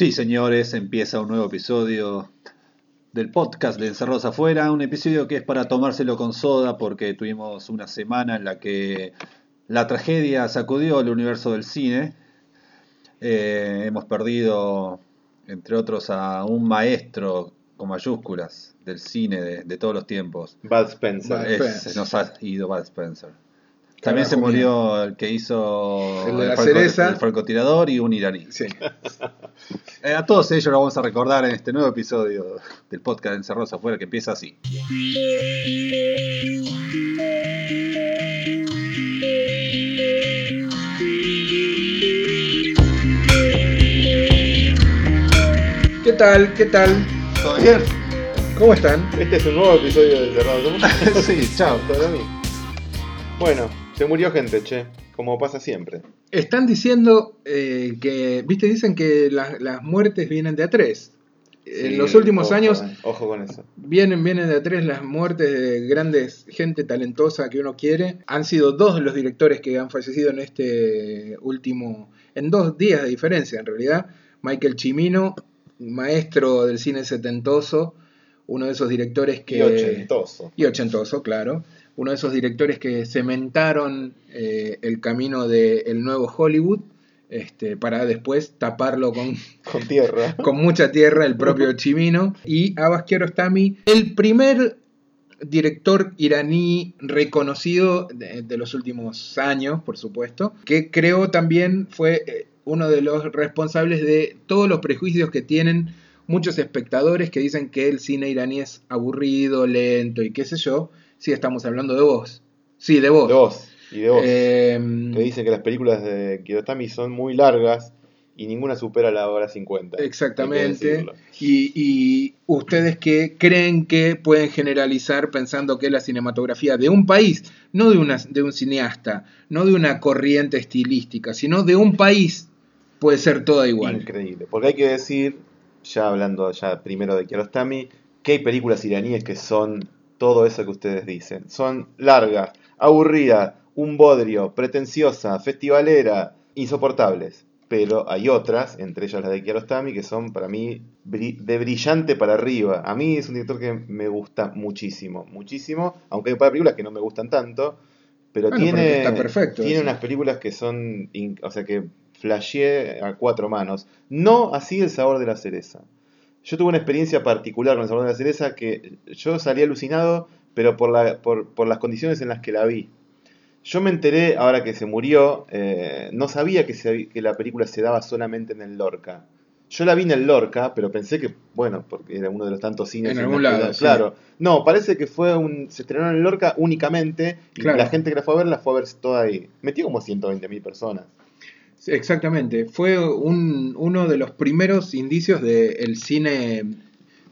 Sí, señores, empieza un nuevo episodio del podcast de Encerrados Afuera, un episodio que es para tomárselo con soda porque tuvimos una semana en la que la tragedia sacudió el universo del cine. Eh, hemos perdido, entre otros, a un maestro con mayúsculas del cine de, de todos los tiempos. Bud Spencer. Bud nos ha ido Bud Spencer. También se murió el que hizo El de la cereza. el francotirador y un iraní. Sí. Eh, a todos ellos los vamos a recordar en este nuevo episodio del podcast Encerrados Afuera que empieza así. ¿Qué tal? ¿Qué tal? ¿Todo bien? ¿Cómo están? Este es un nuevo episodio de Cerrado. sí, chao. Mí. Bueno, se murió gente, che. Como pasa siempre. Están diciendo eh, que, viste, dicen que las, las muertes vienen de a tres. en los últimos ojo, años eh, Ojo con eso. vienen, vienen de a tres las muertes de grandes gente talentosa que uno quiere. Han sido dos de los directores que han fallecido en este último, en dos días de diferencia en realidad. Michael Cimino, maestro del cine setentoso, uno de esos directores que... Y ochentoso. y ochentoso, claro. Uno de esos directores que cementaron eh, el camino del nuevo Hollywood este, para después taparlo con, Con tierra. con mucha tierra el propio Chimino. Y Abbas Kiarostami, el primer director iraní reconocido de, de los últimos años, por supuesto, que creo también fue eh, uno de los responsables de todos los prejuicios que tienen muchos espectadores que dicen que el cine iraní es aburrido, lento y qué sé yo. Sí, estamos hablando de vos. Sí, de vos. De vos. Y de vos. Eh, que dice que las películas de Kiyotami son muy largas y ninguna supera la hora 50. Hay que Exactamente. Y, y ustedes que creen que pueden generalizar pensando que la cinematografía de un país, no de, una, de un cineasta, no de una corriente estilística, sino de un país, puede ser toda igual. Increíble. Porque hay que decir, ya hablando ya primero de Kiarostami, que hay películas iraníes que son todo eso que ustedes dicen. Son largas, aburridas, un bodrio, pretenciosa, festivalera, insoportables. Pero hay otras, entre ellas las de Kiarostami, que son para mí de brillante para arriba. A mí es un director que me gusta muchísimo, muchísimo, aunque hay un par de películas que no me gustan tanto, pero Bueno, tiene, está perfecto tiene eso. unas películas que son, o sea, que flasheé a cuatro manos. No así el sabor de la cereza. Yo tuve una experiencia particular con el sabor de la cereza que yo salí alucinado, pero por, la, por, por las condiciones en las que la vi. Yo me enteré, ahora que se murió, eh, no sabía que, se- que la película se daba solamente en el Lorca. Yo la vi en el Lorca, pero pensé que, bueno, porque era uno de los tantos cines. En los algún lado, sí. Claro. No, parece que fue un. Se estrenó en el Lorca únicamente y Claro. la gente que la fue a ver la fue a ver toda ahí. Metió como 120.000 personas. Exactamente. Fue un- uno de los primeros indicios del cine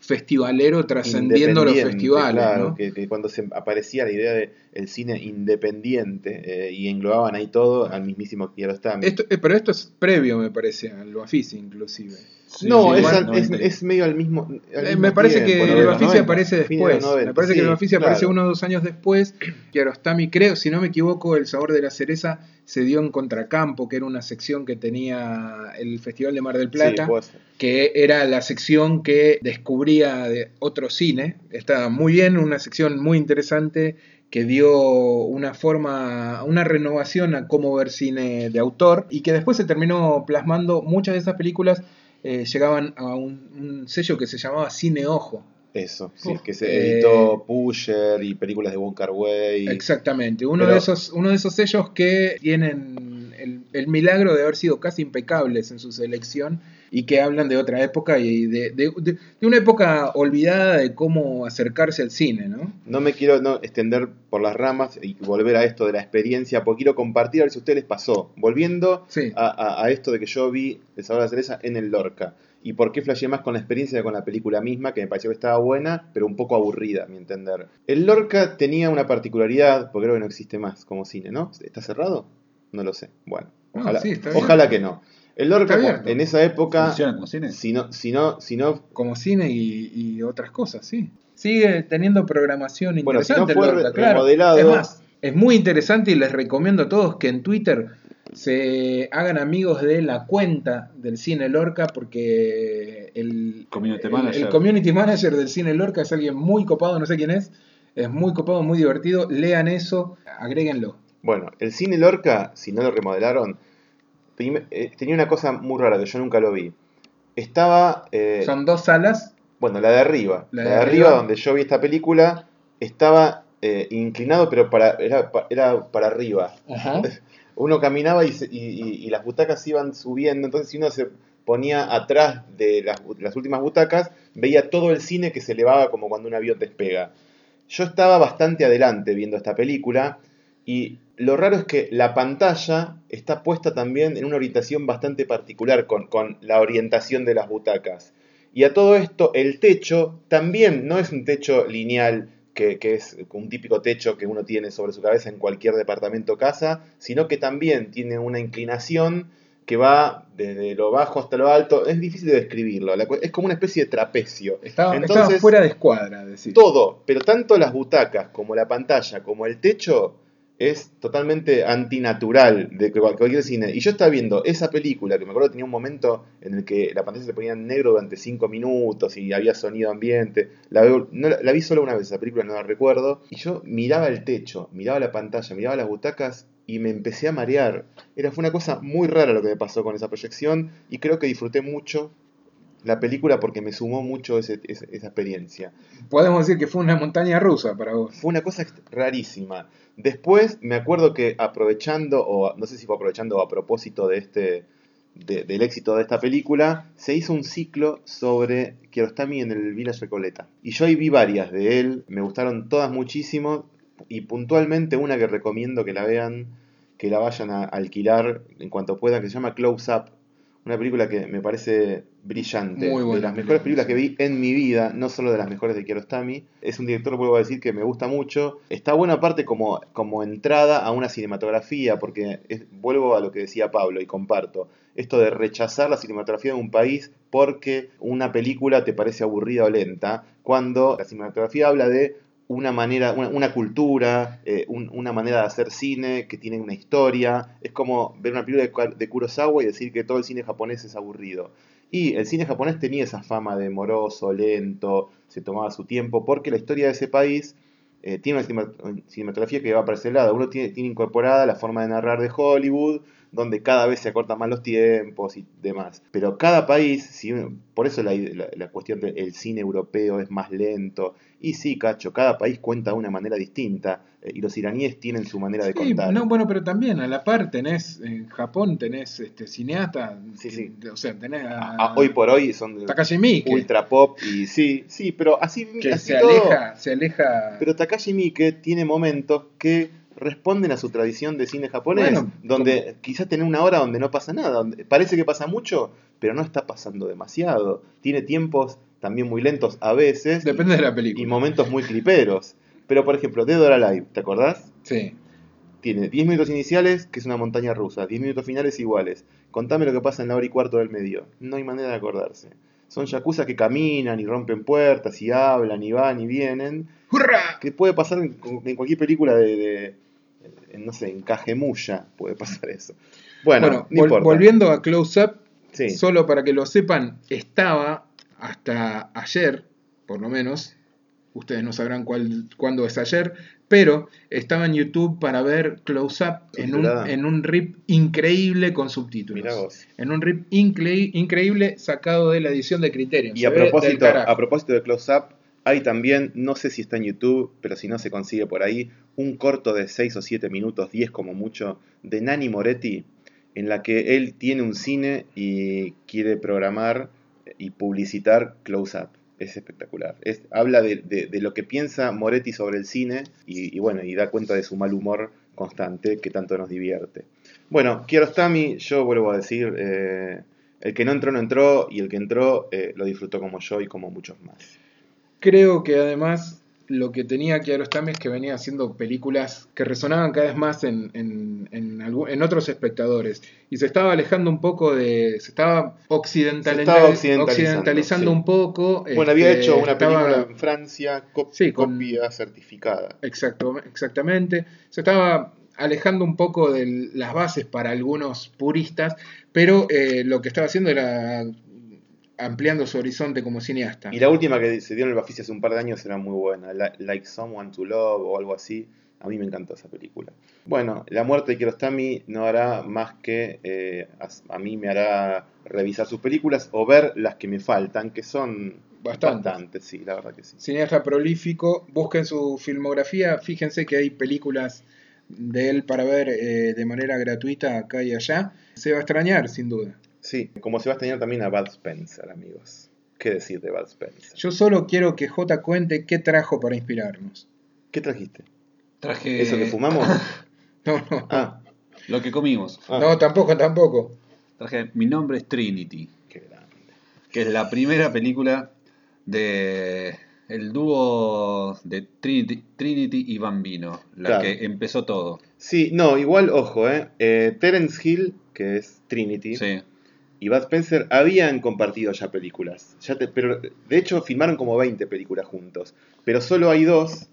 festivalero trascendiendo los festivales. Claro, ¿no? que, que cuando se aparecía la idea de el cine independiente eh, y englobaban ahí todo al mismísimo Kiarostami. Esto, eh, pero esto es previo, me parece, al Bafisi inclusive. No, sí, es, igual, es, 90. es medio al mismo. al Eh, mismo me parece tiempo, que el 90, aparece de después. los 90, me parece que el Bafisi aparece uno o dos años después. Kiarostami, creo, si no me equivoco, El Sabor de la Cereza se dio en Contracampo, que era una sección que tenía el Festival de Mar del Plata. Que era la sección que descubría de otro cine. Estaba muy bien, una sección muy interesante que dio una forma, una renovación a cómo ver cine de autor y que después se terminó plasmando. Muchas de esas películas eh, llegaban a un, un sello que se llamaba Cine Ojo. Eso, sí, Uf, que se eh, editó Pusher y películas de Wong Kar Wai. Exactamente, uno, Pero- de esos, uno de esos sellos que tienen el, milagro de haber sido casi impecables en su selección y que hablan de otra época y de, de- de- de una época olvidada de cómo acercarse al cine, ¿no? No me quiero no, extender por las ramas y volver a esto de la experiencia, porque quiero compartir a ver si a ustedes les pasó. Volviendo Sí. a, a- a esto de que yo vi El sabor de la cereza en el Lorca. Y por qué flasheé más con la experiencia que con la película misma, que me pareció que estaba buena, pero un poco aburrida, a mi entender. El Lorca tenía una particularidad, porque creo que no existe más como cine, ¿no? ¿Está cerrado? No lo sé. Bueno, No, ojalá, sí, está bien. ojalá que no. El Lorca, en esa época, ¿Funciona como cine? si no, si no, si no Como cine y, y otras cosas, sí. Sigue teniendo programación Bueno, si no interesante. fue el Lorca, re- claro. remodelado- Es más, es muy interesante y les recomiendo a todos que en Twitter se hagan amigos de la cuenta del Cine Lorca porque el Community el- manager. el community manager del Cine Lorca es alguien muy copado, no sé quién es, es muy copado, muy divertido, lean eso, agréguenlo. Bueno, el cine Lorca, si no lo remodelaron, eh, tenía una cosa muy rara que yo nunca lo vi. Estaba, eh, Son dos salas, bueno, la de arriba, La la, de de arriba, arriba. donde yo vi esta película, estaba eh, inclinado, pero para, era, era para arriba. Uno caminaba y, se- y- y- y las butacas iban subiendo, entonces si uno se ponía atrás de las, las últimas butacas, veía todo el cine que se elevaba como cuando un avión despega. Yo estaba bastante adelante viendo esta película y lo raro es que la pantalla está puesta también en una orientación bastante particular con, con la orientación de las butacas. Y a todo esto, el techo también no es un techo lineal que, que es un típico techo que uno tiene sobre su cabeza en cualquier departamento o casa, sino que también tiene una inclinación que va desde lo bajo hasta lo alto. Es difícil de describirlo. Es como una especie de trapecio. estaba, Entonces, estaba fuera de escuadra, decir. Todo, pero tanto las butacas como la pantalla como el techo es totalmente antinatural de cualquier cine. Y yo estaba viendo esa película, que me acuerdo que tenía un momento en el que la pantalla se ponía en negro durante 5 minutos y había sonido ambiente. La, no vi solo una vez, esa película no la recuerdo. Y yo miraba el techo, miraba la pantalla, miraba las butacas y me empecé a marear. Era, fue una cosa muy rara lo que me pasó con esa proyección y creo que disfruté mucho la película porque me sumó mucho ese- ese- esa experiencia. Podemos decir que fue una montaña rusa para vos. Fue una cosa rarísima. Después me acuerdo que aprovechando, o no sé si fue aprovechando o a propósito de este, de- del éxito de esta película, se hizo un ciclo sobre Kiarostami en el Village Recoleta. Y yo ahí vi varias de él, me gustaron todas muchísimo, y puntualmente una que recomiendo que la vean, que la vayan a alquilar en cuanto puedan, que se llama Close Up. Una película que me parece brillante. Muy buena de las película, mejores películas que vi en mi vida, no solo de las mejores de Kiarostami. Es un director, vuelvo a decir, que me gusta mucho. Está bueno aparte como, como entrada a una cinematografía, porque es- vuelvo a lo que decía Pablo y comparto. Esto de rechazar la cinematografía de un país porque una película te parece aburrida o lenta, cuando la cinematografía habla de una manera, una, cultura, eh, un- una manera de hacer cine que tiene una historia. Es como ver una película de, Kurosawa y decir que todo el cine japonés es aburrido. Y el cine japonés tenía esa fama de moroso, lento, se tomaba su tiempo, porque la historia de ese país eh, tiene una cinema- cinematografía que va para ese lado. Uno tiene, tiene incorporada la forma de narrar de Hollywood, donde cada vez se acortan más los tiempos y demás. Pero cada país, por eso la, la- la cuestión del cine europeo es más lento. Y sí, cacho, cada país cuenta de una manera distinta. eh, y los iraníes tienen su manera de contar. no, bueno, pero también a la par tenés, en Japón tenés este cineasta, Sí, sí. o sea, tenés a, hoy por hoy son de Takashi Miike, ultra pop y sí, sí, pero así, que así se todo. aleja, se aleja Pero Takashi Miike tiene momentos que responden a su tradición de cine japonés, Bueno, donde quizás tiene una hora donde no pasa nada, donde parece que pasa mucho, pero no está pasando demasiado. Tiene tiempos también muy lentos a veces depende de la película. y momentos muy cliperos. Pero por ejemplo, Dead or Alive, ¿te acordás? Sí. Tiene 10 minutos iniciales, que es una montaña rusa, 10 minutos finales iguales. Contame lo que pasa en la hora y cuarto del medio. No hay manera de acordarse. Son yakuza que caminan y rompen puertas y hablan y van y vienen ¡Hurra! que puede pasar en, en cualquier película de, de- en, no sé, en Cajemuya puede pasar eso. Bueno, Bueno, no vol- importa. volviendo a Close Up, Sí. solo para que lo sepan, estaba hasta ayer, por lo menos, ustedes no sabrán cuál, cuándo es ayer, pero estaba en YouTube para ver Close Up en un, en un rip increíble con subtítulos. En un rip incre- increíble sacado de la edición de Criterion. Y a propósito, a propósito de Close Up, hay también, no sé si está en YouTube, pero si no se consigue por ahí, un corto de 6 o 7 minutos, 10 como mucho, de Nani Moretti, en la que él tiene un cine y quiere programar y publicitar Close Up. Es espectacular. Es, habla de, de- lo que piensa Moretti sobre el cine y, y bueno, y da cuenta de su mal humor constante que tanto nos divierte. Bueno, Kiarostami, yo vuelvo a decir, eh, el que no entró no entró y el que entró eh, lo disfrutó como yo y como muchos más. Creo que además lo que tenía Kiarostami es que venía haciendo películas que resonaban cada vez más en, en, en, en otros espectadores. Y se estaba alejando un poco de. Se estaba, occidentali- Se estaba occidentalizando, occidentalizando sí. un poco. Bueno, había este, hecho una estaba- película en Francia, co- Sí, con- copia certificada. Exacto, exactamente. Se estaba alejando un poco de las bases para algunos puristas, pero eh, lo que estaba haciendo era ampliando su horizonte como cineasta. Y la última que se dio en el Bafisi hace un par de años era muy buena, Like Someone to Love o algo así. A mí me encantó esa película. Bueno, la muerte de Kiarostami no hará más que eh, a, a mí me hará revisar sus películas o ver las que me faltan, que son Bastantes. bastantes, sí, la verdad que sí. Cineasta prolífico, busquen su filmografía, fíjense que hay películas de él para ver eh, de manera gratuita acá y allá. Se va a extrañar, sin duda. Sí, como se va a extrañar también a Bud Spencer, amigos. ¿Qué decir de Bud Spencer? Yo solo quiero que J cuente qué trajo para inspirarnos. ¿Qué trajiste? Traje ¿Eso que fumamos? No, no, Ah, lo que comimos. ah, no, tampoco, tampoco. Traje Mi nombre es Trinity, qué grande. que es la primera película de el dúo de Trinity, Trinity y Bambino, la Claro. que empezó todo. Sí, no, igual, ojo, eh. eh Terence Hill, que es Trinity, Sí. Y Bud Spencer habían compartido ya películas. Ya te- pero de hecho filmaron como 20 películas juntos. Pero solo hay dos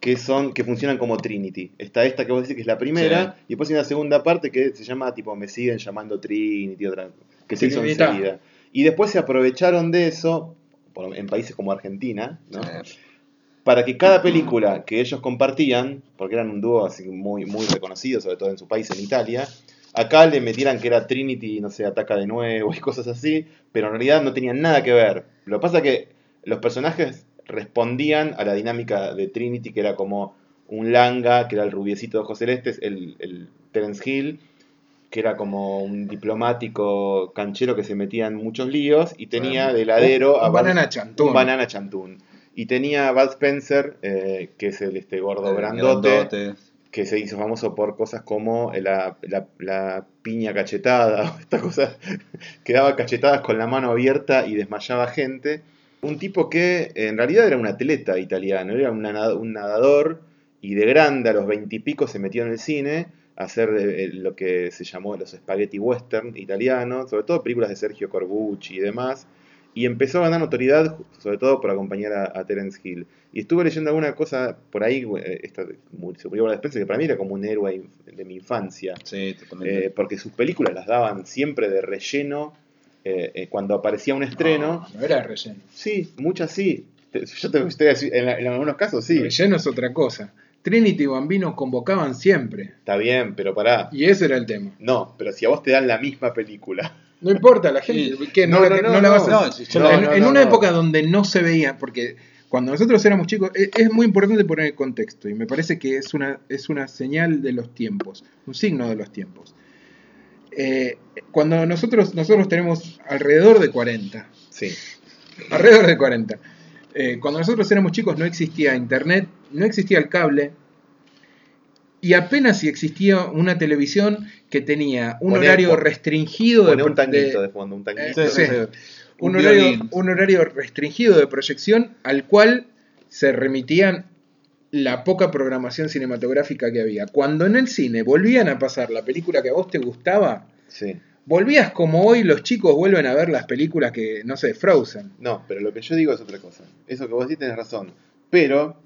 que son que funcionan como Trinity. Está esta que vos decís que es la primera, Sí. y después hay una segunda parte que se llama tipo Me siguen llamando Trinity, otra que se hizo enseguida. Y después se aprovecharon de eso, en países como Argentina, ¿no? Sí. para que cada película que ellos compartían, porque eran un dúo así muy, muy reconocido, sobre todo en su país, en Italia, acá le metieran que era Trinity, no sé, ataca de nuevo y cosas así, pero en realidad no tenían nada que ver. Lo que pasa es que los personajes respondían a la dinámica de Trinity, que era como un langa, que era el rubiecito de ojos celestes, el, el Terence Hill, que era como un diplomático canchero que se metía en muchos líos y tenía de heladero a Un banana chantún. un banana chantún. Y tenía a Bud Spencer, eh, que es el este gordo El grandote, grandote. Que se hizo famoso por cosas como la, piña cachetada, esta cosa que daba cachetadas con la mano abierta y desmayaba gente. Un tipo que en realidad era un atleta italiano, era un nada- un nadador y de grande a los veintipico se metió en el cine a hacer eh, lo que se llamó los spaghetti western italianos, sobre todo películas de Sergio Corbucci y demás, y empezó a ganar notoriedad sobre todo por acompañar a, a Terence Hill. Y estuve leyendo alguna cosa por ahí, eh, esta, se murió Spencer, que para mí era como un héroe de mi infancia, Sí, eh, porque sus películas las daban siempre de relleno eh, eh, cuando aparecía un estreno. No, no era relleno. Sí, muchas sí. Yo te estoy así- en, en algunos casos sí. Relleno es otra cosa. Trinity y Bambino convocaban siempre. Está bien, pero pará. Y ese era el tema. No, pero si a vos te dan la misma película. No importa, la gente. Que no, No, la, no, no, en una época donde no se veía, porque cuando nosotros éramos chicos, e- es, muy importante poner el contexto y me parece que es una, es una señal de los tiempos, un signo de los tiempos. Eh, cuando nosotros, nosotros tenemos alrededor de 40, Sí. alrededor de 40. Eh, cuando nosotros éramos chicos no existía internet, no existía el cable y apenas si existía una televisión que tenía un horario restringido de, un tanguito de- de fondo, un tanguito. Eh, sí. Un un, horario, un horario restringido de proyección al cual se remitían la poca programación cinematográfica que había. Cuando en el cine volvían a pasar la película que a vos te gustaba, Sí. volvías como hoy los chicos vuelven a ver las películas que, no sé, Frozen. No, pero lo que yo digo es otra cosa. Eso que vos decís tenés razón. Pero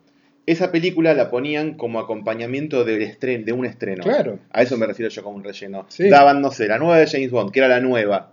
esa película la ponían como acompañamiento del estreno, de un estreno. Claro. A eso me refiero yo como un relleno. Sí. Daban, no sé, la nueva de James Bond, que era la nueva.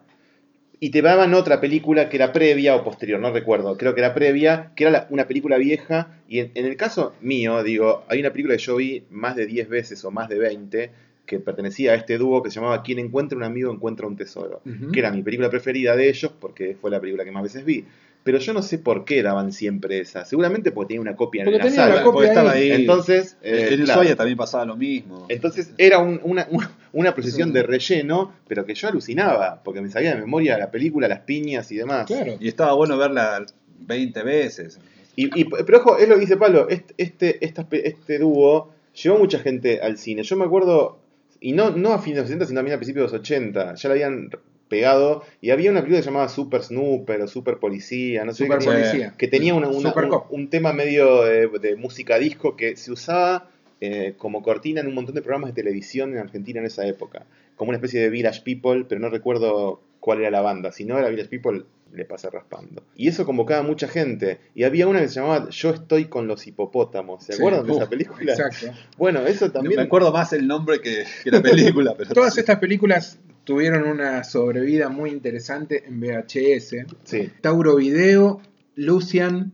Y te daban otra película que era previa o posterior, no recuerdo. Creo que era previa, que era la- una película vieja. Y en, en el caso mío, digo, hay una película que yo vi más de 10 veces o más de 20 que pertenecía a este dúo que se llamaba Quien encuentra un amigo encuentra un tesoro. Que era mi película preferida de ellos porque fue la película que más veces vi. Pero yo no sé por qué daban siempre esa. Seguramente porque tenía una copia en la tenía sala. la copia porque estaba ahí. ahí. Entonces, eh, en claro. Ushuaia también pasaba lo mismo. Entonces era un- una, una, una procesión de relleno, pero que yo alucinaba, porque me sabía de memoria la película, las piñas y demás. Claro. Y estaba bueno verla 20 veces. Y, y- pero ojo, es lo que dice Pablo, este, este, esta este dúo llevó mucha gente al cine. Yo me acuerdo, y no, no a fines de los 60, sino también a principios de los 80, ya la habían pegado, y había una película que se llamaba Super Snooper o Super Policía, no sé Super qué, Policía. que tenía una- un, un tema medio de, de música disco que se usaba eh, como cortina en un montón de programas de televisión en Argentina en esa época. Como una especie de Village People, pero no recuerdo cuál era la banda. Si no era Village People, le pasa raspando. Y eso convocaba a mucha gente. Y había una que se llamaba Yo estoy con los hipopótamos. ¿Se Sí. acuerdan de Uh, esa película? Exacto. Bueno, eso también. Me acuerdo más el nombre que, que la película. Pero Todas estas películas tuvieron una sobrevida muy interesante en VHS. Sí. Tauro Video, Lucian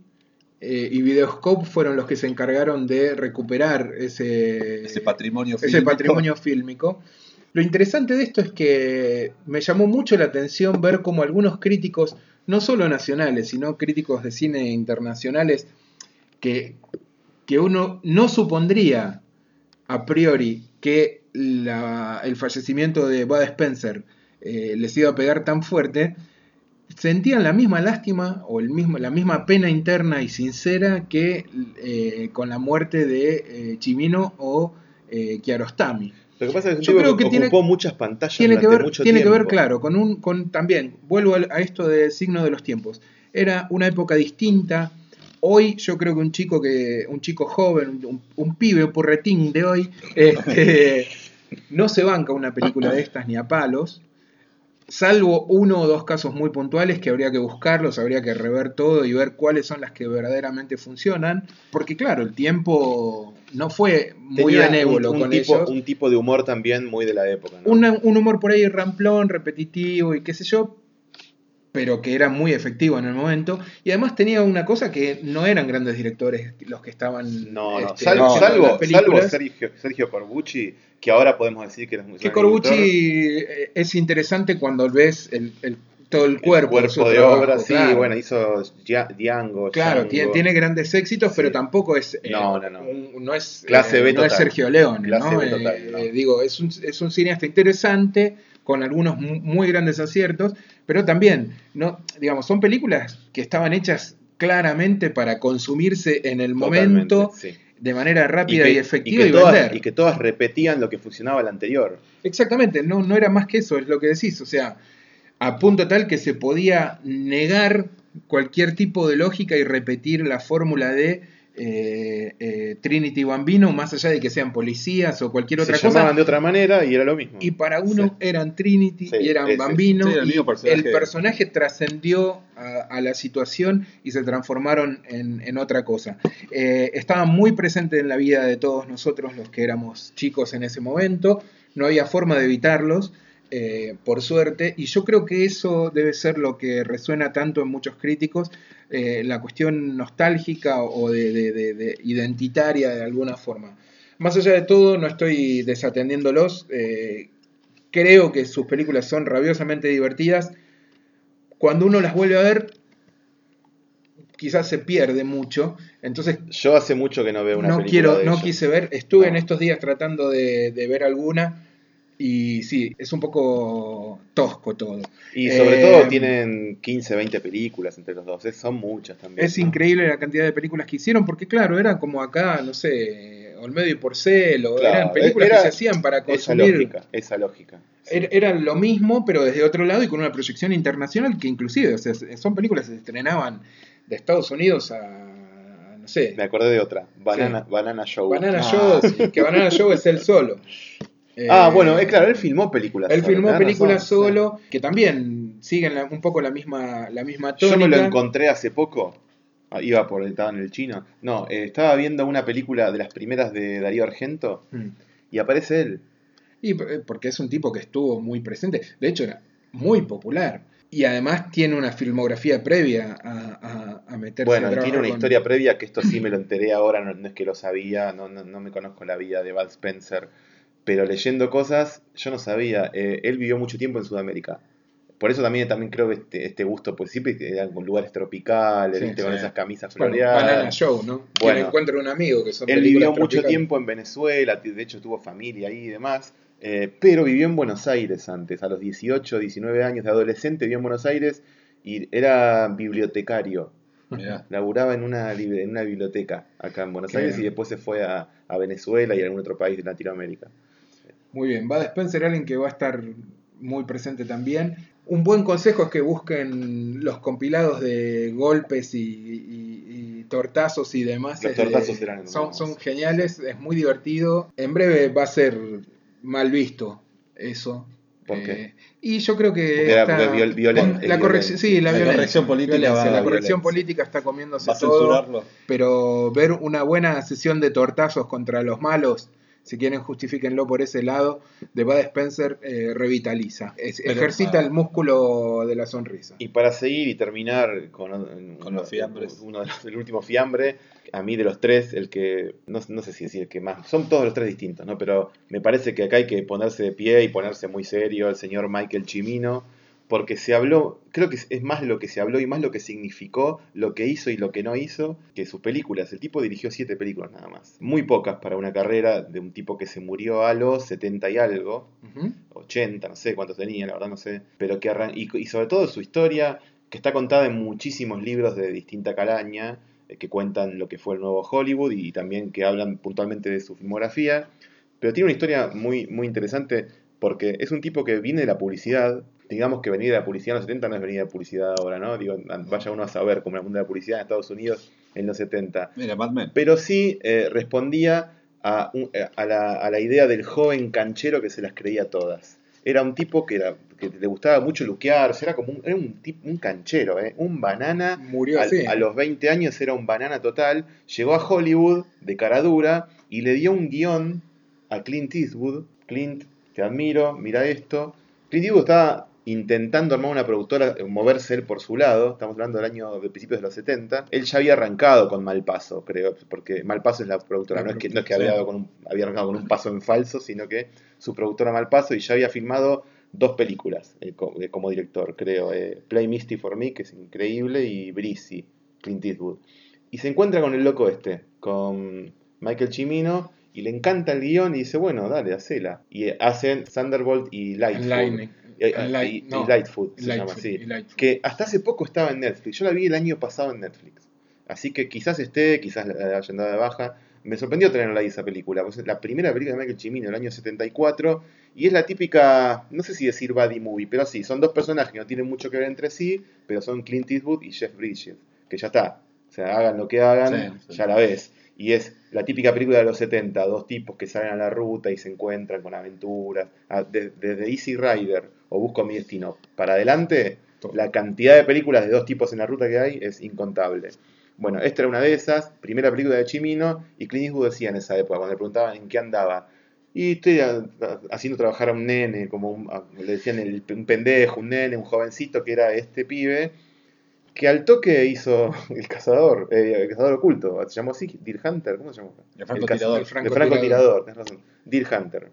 eh, y Videoscope fueron los que se encargaron de recuperar ese, ese patrimonio ese patrimonio fílmico. Lo interesante de esto es que me llamó mucho la atención ver cómo algunos críticos, no solo nacionales, sino críticos de cine internacionales, que, que uno no supondría a priori que la- el fallecimiento de Bud Spencer eh, les iba a pegar tan fuerte, sentían la misma lástima o el mismo, la misma pena interna y sincera que eh, con la muerte de eh, Chimino o eh, Kiarostami. Lo que pasa es que, Yo creo que tiene- ocupó muchas pantallas Tiene que ver, mucho tiene que ver, claro, con un, con también, vuelvo a esto del signo de los tiempos. Era una época distinta. Hoy yo creo que un chico que, un chico joven, un, un pibe, un porretín de hoy, este, no se banca una película de estas ni a palos. Salvo uno o dos casos muy puntuales que habría que buscarlos, habría que rever todo y ver cuáles son las que verdaderamente funcionan. Porque claro, el tiempo no fue muy Tenía benévolo un, un con tipo, ellos un tipo de humor también muy de la época. ¿no? una- un humor por ahí ramplón, repetitivo y qué sé yo, pero que era muy efectivo en el momento. Y además tenía una cosa que no eran grandes directores los que estaban No, no, este, salvo, películas. salvo Sergio, Sergio Corbucci, que ahora podemos decir que era un que. Corbucci eh, es interesante cuando ves el, el- todo el El cuerpo, de, trabajo, obra, sí, claro. bueno, hizo Django. Claro, tiene, tiene grandes éxitos, Sí. pero tampoco es. eh, No, no, no. un- no es, Clase eh, B no es total. Sergio Leone. Clase ¿no? B total, eh, digo, es un, es un cineasta interesante, con algunos mu- muy grandes aciertos, pero también, no digamos, son películas que estaban hechas claramente para consumirse en el Totalmente, momento sí. de manera rápida y, que- efectiva y, que todas, vender. y que todas repetían lo que funcionaba el anterior. Exactamente, no, no era más que eso, es lo que decís. O sea, a punto tal que se podía negar cualquier tipo de lógica y repetir la fórmula de eh, eh, Trinity Bambino, más allá de que sean policías o cualquier Se otra cosa. llamaban de otra manera y era lo mismo. Y para uno Sí. eran Trinity Sí, y eran ese. Bambino. Sí, el y personaje. el personaje trascendió a, a la situación y se transformaron en, en otra cosa. Eh, estaban muy presentes en la vida de todos nosotros los que éramos chicos en ese momento. No había forma de evitarlos. eh, por suerte, y yo creo que eso debe ser lo que resuena tanto en muchos críticos, eh, la cuestión nostálgica o de, de- de- de identitaria de alguna forma. Más allá de todo, no estoy desatendiéndolos. eh, creo que sus películas son rabiosamente divertidas. Cuando uno las vuelve a ver, quizás se pierde mucho. Entonces, Yo hace mucho que no veo una no película quiero, de no ellos. quise ver. Estuve No. en estos días tratando de, de ver alguna. Y sí, es un poco tosco todo. Y sobre Eh, todo tienen 15, 20 películas entre los dos. Son muchas también. Es ¿no? increíble la cantidad de películas que hicieron, porque claro, era como acá, no sé, Olmedo y Porcelo, Claro, eran películas era que se hacían para Esa consumir. lógica, esa lógica. Sí. Era, era lo mismo, pero desde otro lado y con una proyección internacional que inclusive, o sea, son películas que se estrenaban de Estados Unidos a, no sé, Me acordé de otra. Banana, Banana Show. Banana Ah, Show, sí. que Banana Show es él solo. Ah, Eh, bueno, es claro, él filmó películas. Él solo, filmó películas razón, sí. solo, que también siguen la- un poco la misma, la misma Yo tónica. me lo encontré hace poco. Ah, Iba por estaba en el chino. No, eh, estaba viendo una película de las primeras de Darío Argento Mm. y aparece él. Y eh, porque es un tipo que estuvo muy presente, de hecho era muy popular. Y además tiene una filmografía previa a, a, a meterse Bueno, tiene una con- historia previa que esto sí me lo enteré ahora, no, no es que lo sabía, no, no, no me conozco la vida de Bud Spencer, pero leyendo cosas, yo no sabía. eh, él vivió mucho tiempo en Sudamérica. Por eso también, también creo que este, este gusto, pues siempre que eran con lugares tropicales, Sí, ¿viste? con sí. esas camisas Bueno, floreadas. Banana Show, ¿no? Bueno. encuentra un amigo que son Él vivió mucho tropicales. tiempo en Venezuela, de hecho tuvo familia ahí y demás, eh, pero vivió en Buenos Aires antes, a los 18, 19 años de adolescente, vivió en Buenos Aires y era bibliotecario. Mirá. Laburaba en una, en una biblioteca acá en Buenos Qué Aires bien. y después se fue a, a Venezuela y a algún otro país de Latinoamérica. Muy bien, Bud Spencer, alguien que va a estar muy presente también. Un buen consejo es que busquen los compilados de golpes y, y- y tortazos y demás. Los Es de- tortazos eran son, son geniales, es muy divertido. En breve va a ser mal visto eso. ¿Por qué? Eh, y yo creo que Porque era- está- porque viol- violen- la corrección, sí, la, La violencia, corrección política violencia, la corrección violencia. política está comiéndose ¿Va a todo, censurarlo? pero ver una buena sesión de tortazos contra los malos, si quieren justifíquenlo por ese lado, de Bud Spencer eh, revitaliza, Es- Pero, ejercita ah. el músculo de la sonrisa. Y para seguir y terminar con, Con los fiambres. Uno de los- el último fiambre, a mí de los tres, el que, no, no sé si decir el que más, son todos los tres distintos, ¿no? Pero me parece que acá hay que ponerse de pie y ponerse muy serio, el señor Michael Chimino, porque se habló, creo que es- más lo que se habló y más lo que significó, lo que hizo y lo que no hizo, que sus películas. El tipo dirigió siete películas nada más. Muy pocas para una carrera de un tipo que se murió a los 70 y algo. Ujú. 80, no sé cuántos tenía, la verdad no sé, pero que arran- y, y sobre todo su historia, que está contada en muchísimos libros de distinta calaña, eh, que cuentan lo que fue el nuevo Hollywood y también que hablan puntualmente de su filmografía, pero tiene una historia muy, muy interesante porque es un tipo que viene de la publicidad, digamos que venir de la publicidad en los 70 no es venir de la publicidad ahora, ¿no? Digo, vaya uno a saber cómo era el mundo de la publicidad en Estados Unidos en los 70 Mira, Mad Men. pero sí eh, respondía a, un- eh, a la, a la idea del joven canchero que se las creía todas. Era un tipo que, era, que le gustaba mucho luquearse, era como un, era un, tip- un canchero, ¿eh? un banana. Murió Al- así. a los 20 años era un banana total. Llegó a Hollywood de cara dura y le dio un guion a Clint Eastwood. Clint, te admiro, mira esto. Clint Eastwood estaba intentando armar una productora, eh, moverse él por su lado, estamos hablando del año de principios de los 70, él ya había arrancado con Malpaso, creo, porque Malpaso es la productora, no es que, no es que había, dado con un- había arrancado con un paso en falso, sino que su productora Malpaso y ya había filmado dos películas eh, eh, como director, creo, eh, Play Misty for Me, que es increíble, y Breezy, Clint Eastwood. Y se encuentra con el loco este, con Michael Cimino, y le encanta el guion y dice, bueno, dale, hacela. Y hacen Thunderbolt y. Lightning. Light- y no, Lightfoot se Lightfoot, llama así. Que hasta hace poco estaba en Netflix. Yo la vi el año pasado en Netflix. Así que quizás esté, quizás la hayan dado de baja. Me sorprendió tenerla ahí esa película. pues es la primera película de Michael Cimino del año 74. Y es la típica, no sé si decir buddy movie, pero sí, son dos personajes que no tienen mucho que ver entre sí, pero son Clint Eastwood y Jeff Bridges. Que ya está. O sea, hagan lo que hagan, Sí, sí. ya la ves. Y es la típica película de los 70, dos tipos que salen a la ruta y se encuentran con aventuras. Ah, de- Desde Easy Rider o Busco mi destino para adelante, la cantidad de películas de dos tipos en la ruta que hay es incontable. Bueno, esta era una de esas, primera película de Chimino, y Clint Eastwood decía en esa época, cuando le preguntaban en qué andaba, y estoy haciendo trabajar a un nene, como un- a- le decían el- un pendejo, un nene, un jovencito, que era este pibe, que al toque hizo El Cazador, eh, El Cazador Oculto, se llamó así, Deer Hunter, ¿cómo se llama? El francotirador. El El francotirador. francotirador, tenés razón. Deer Hunter.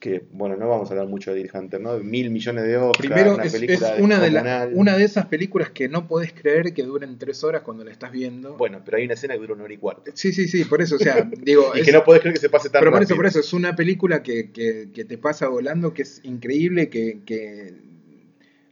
Que, bueno, no vamos a hablar mucho de Deer Hunter, ¿no? Mil millones de Oscars, Primero, una es, película es una, de la- una de esas películas que no podés creer que duren tres horas cuando la estás viendo. Bueno, pero hay una escena que dura una hora y cuarto. Sí, sí, sí, por eso, o sea, digo. Y es- que no podés creer que se pase tan pero por rápido. eso, por eso, es una película que, que- que te pasa volando, que es increíble, que, que